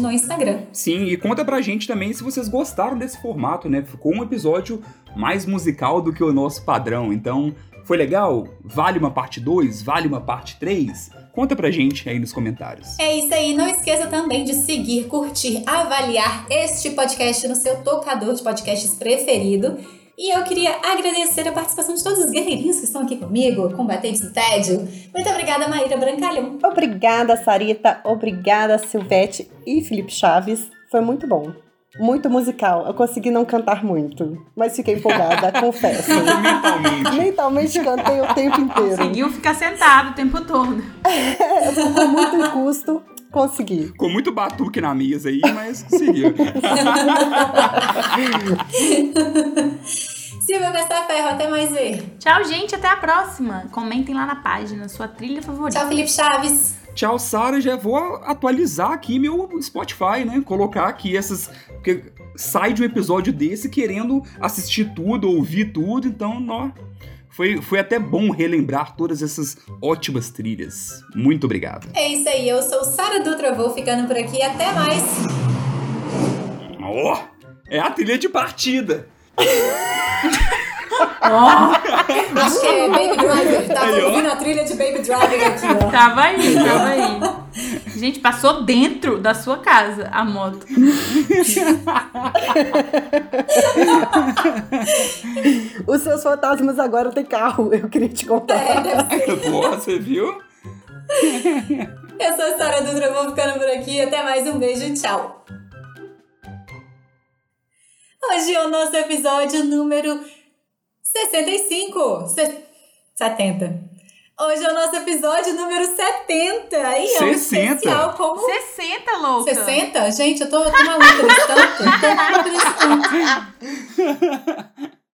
no Instagram. Sim, e conta pra gente também se vocês gostaram desse formato, né? Ficou um episódio mais musical do que o nosso padrão. Então, foi legal? Vale uma parte 2? Vale uma parte 3? Conta pra gente aí nos comentários. É isso aí, não esqueça também de seguir, curtir, avaliar este podcast no seu tocador de podcasts preferido. E eu queria agradecer a participação de todos os guerreirinhos que estão aqui comigo, combatentes do tédio. Muito obrigada, Maíra Brancalhão. Obrigada, Sarita. Obrigada, Silvete e Felipe Chaves. Foi muito bom. Muito musical. Eu consegui não cantar muito, mas fiquei empolgada, confesso. Mentalmente. Mentalmente cantei o tempo inteiro. Conseguiu ficar sentado o tempo todo. Com muito custo, consegui. Ficou muito batuque na mesa aí, mas conseguiu. Silvia Gastaferro, até mais ver. Tchau, gente. Até a próxima. Comentem lá na página sua trilha favorita. Tchau, Felipe Chaves. Tchau, Sara. Já vou atualizar aqui meu Spotify, né? Colocar aqui essas. Porque sai de um episódio desse querendo assistir tudo, ouvir tudo, então, ó. Foi, foi até bom relembrar todas essas ótimas trilhas. Muito obrigado. É isso aí, eu sou Sara Dutra, vou ficando por aqui. Até mais. Ó, é a trilha de partida. Acho que é Baby Driver. Tava Aí, ó. ouvindo a trilha de Baby Driver aqui, ó. Tava aí, tava aí. Gente, passou dentro da sua casa a moto. Os seus fantasmas agora têm carro, eu queria te contar. É. Pô, você viu? Eu sou a Sara Dutra, vou ficando por aqui. Até mais, um beijo e tchau. Hoje é o nosso episódio número 65. Se... 70. Hoje é o nosso episódio número 70. E é um 60. especial como... 60, louca. 60? Gente, eu tô, tô maluca desse tanto. Tô maluca desse tanto.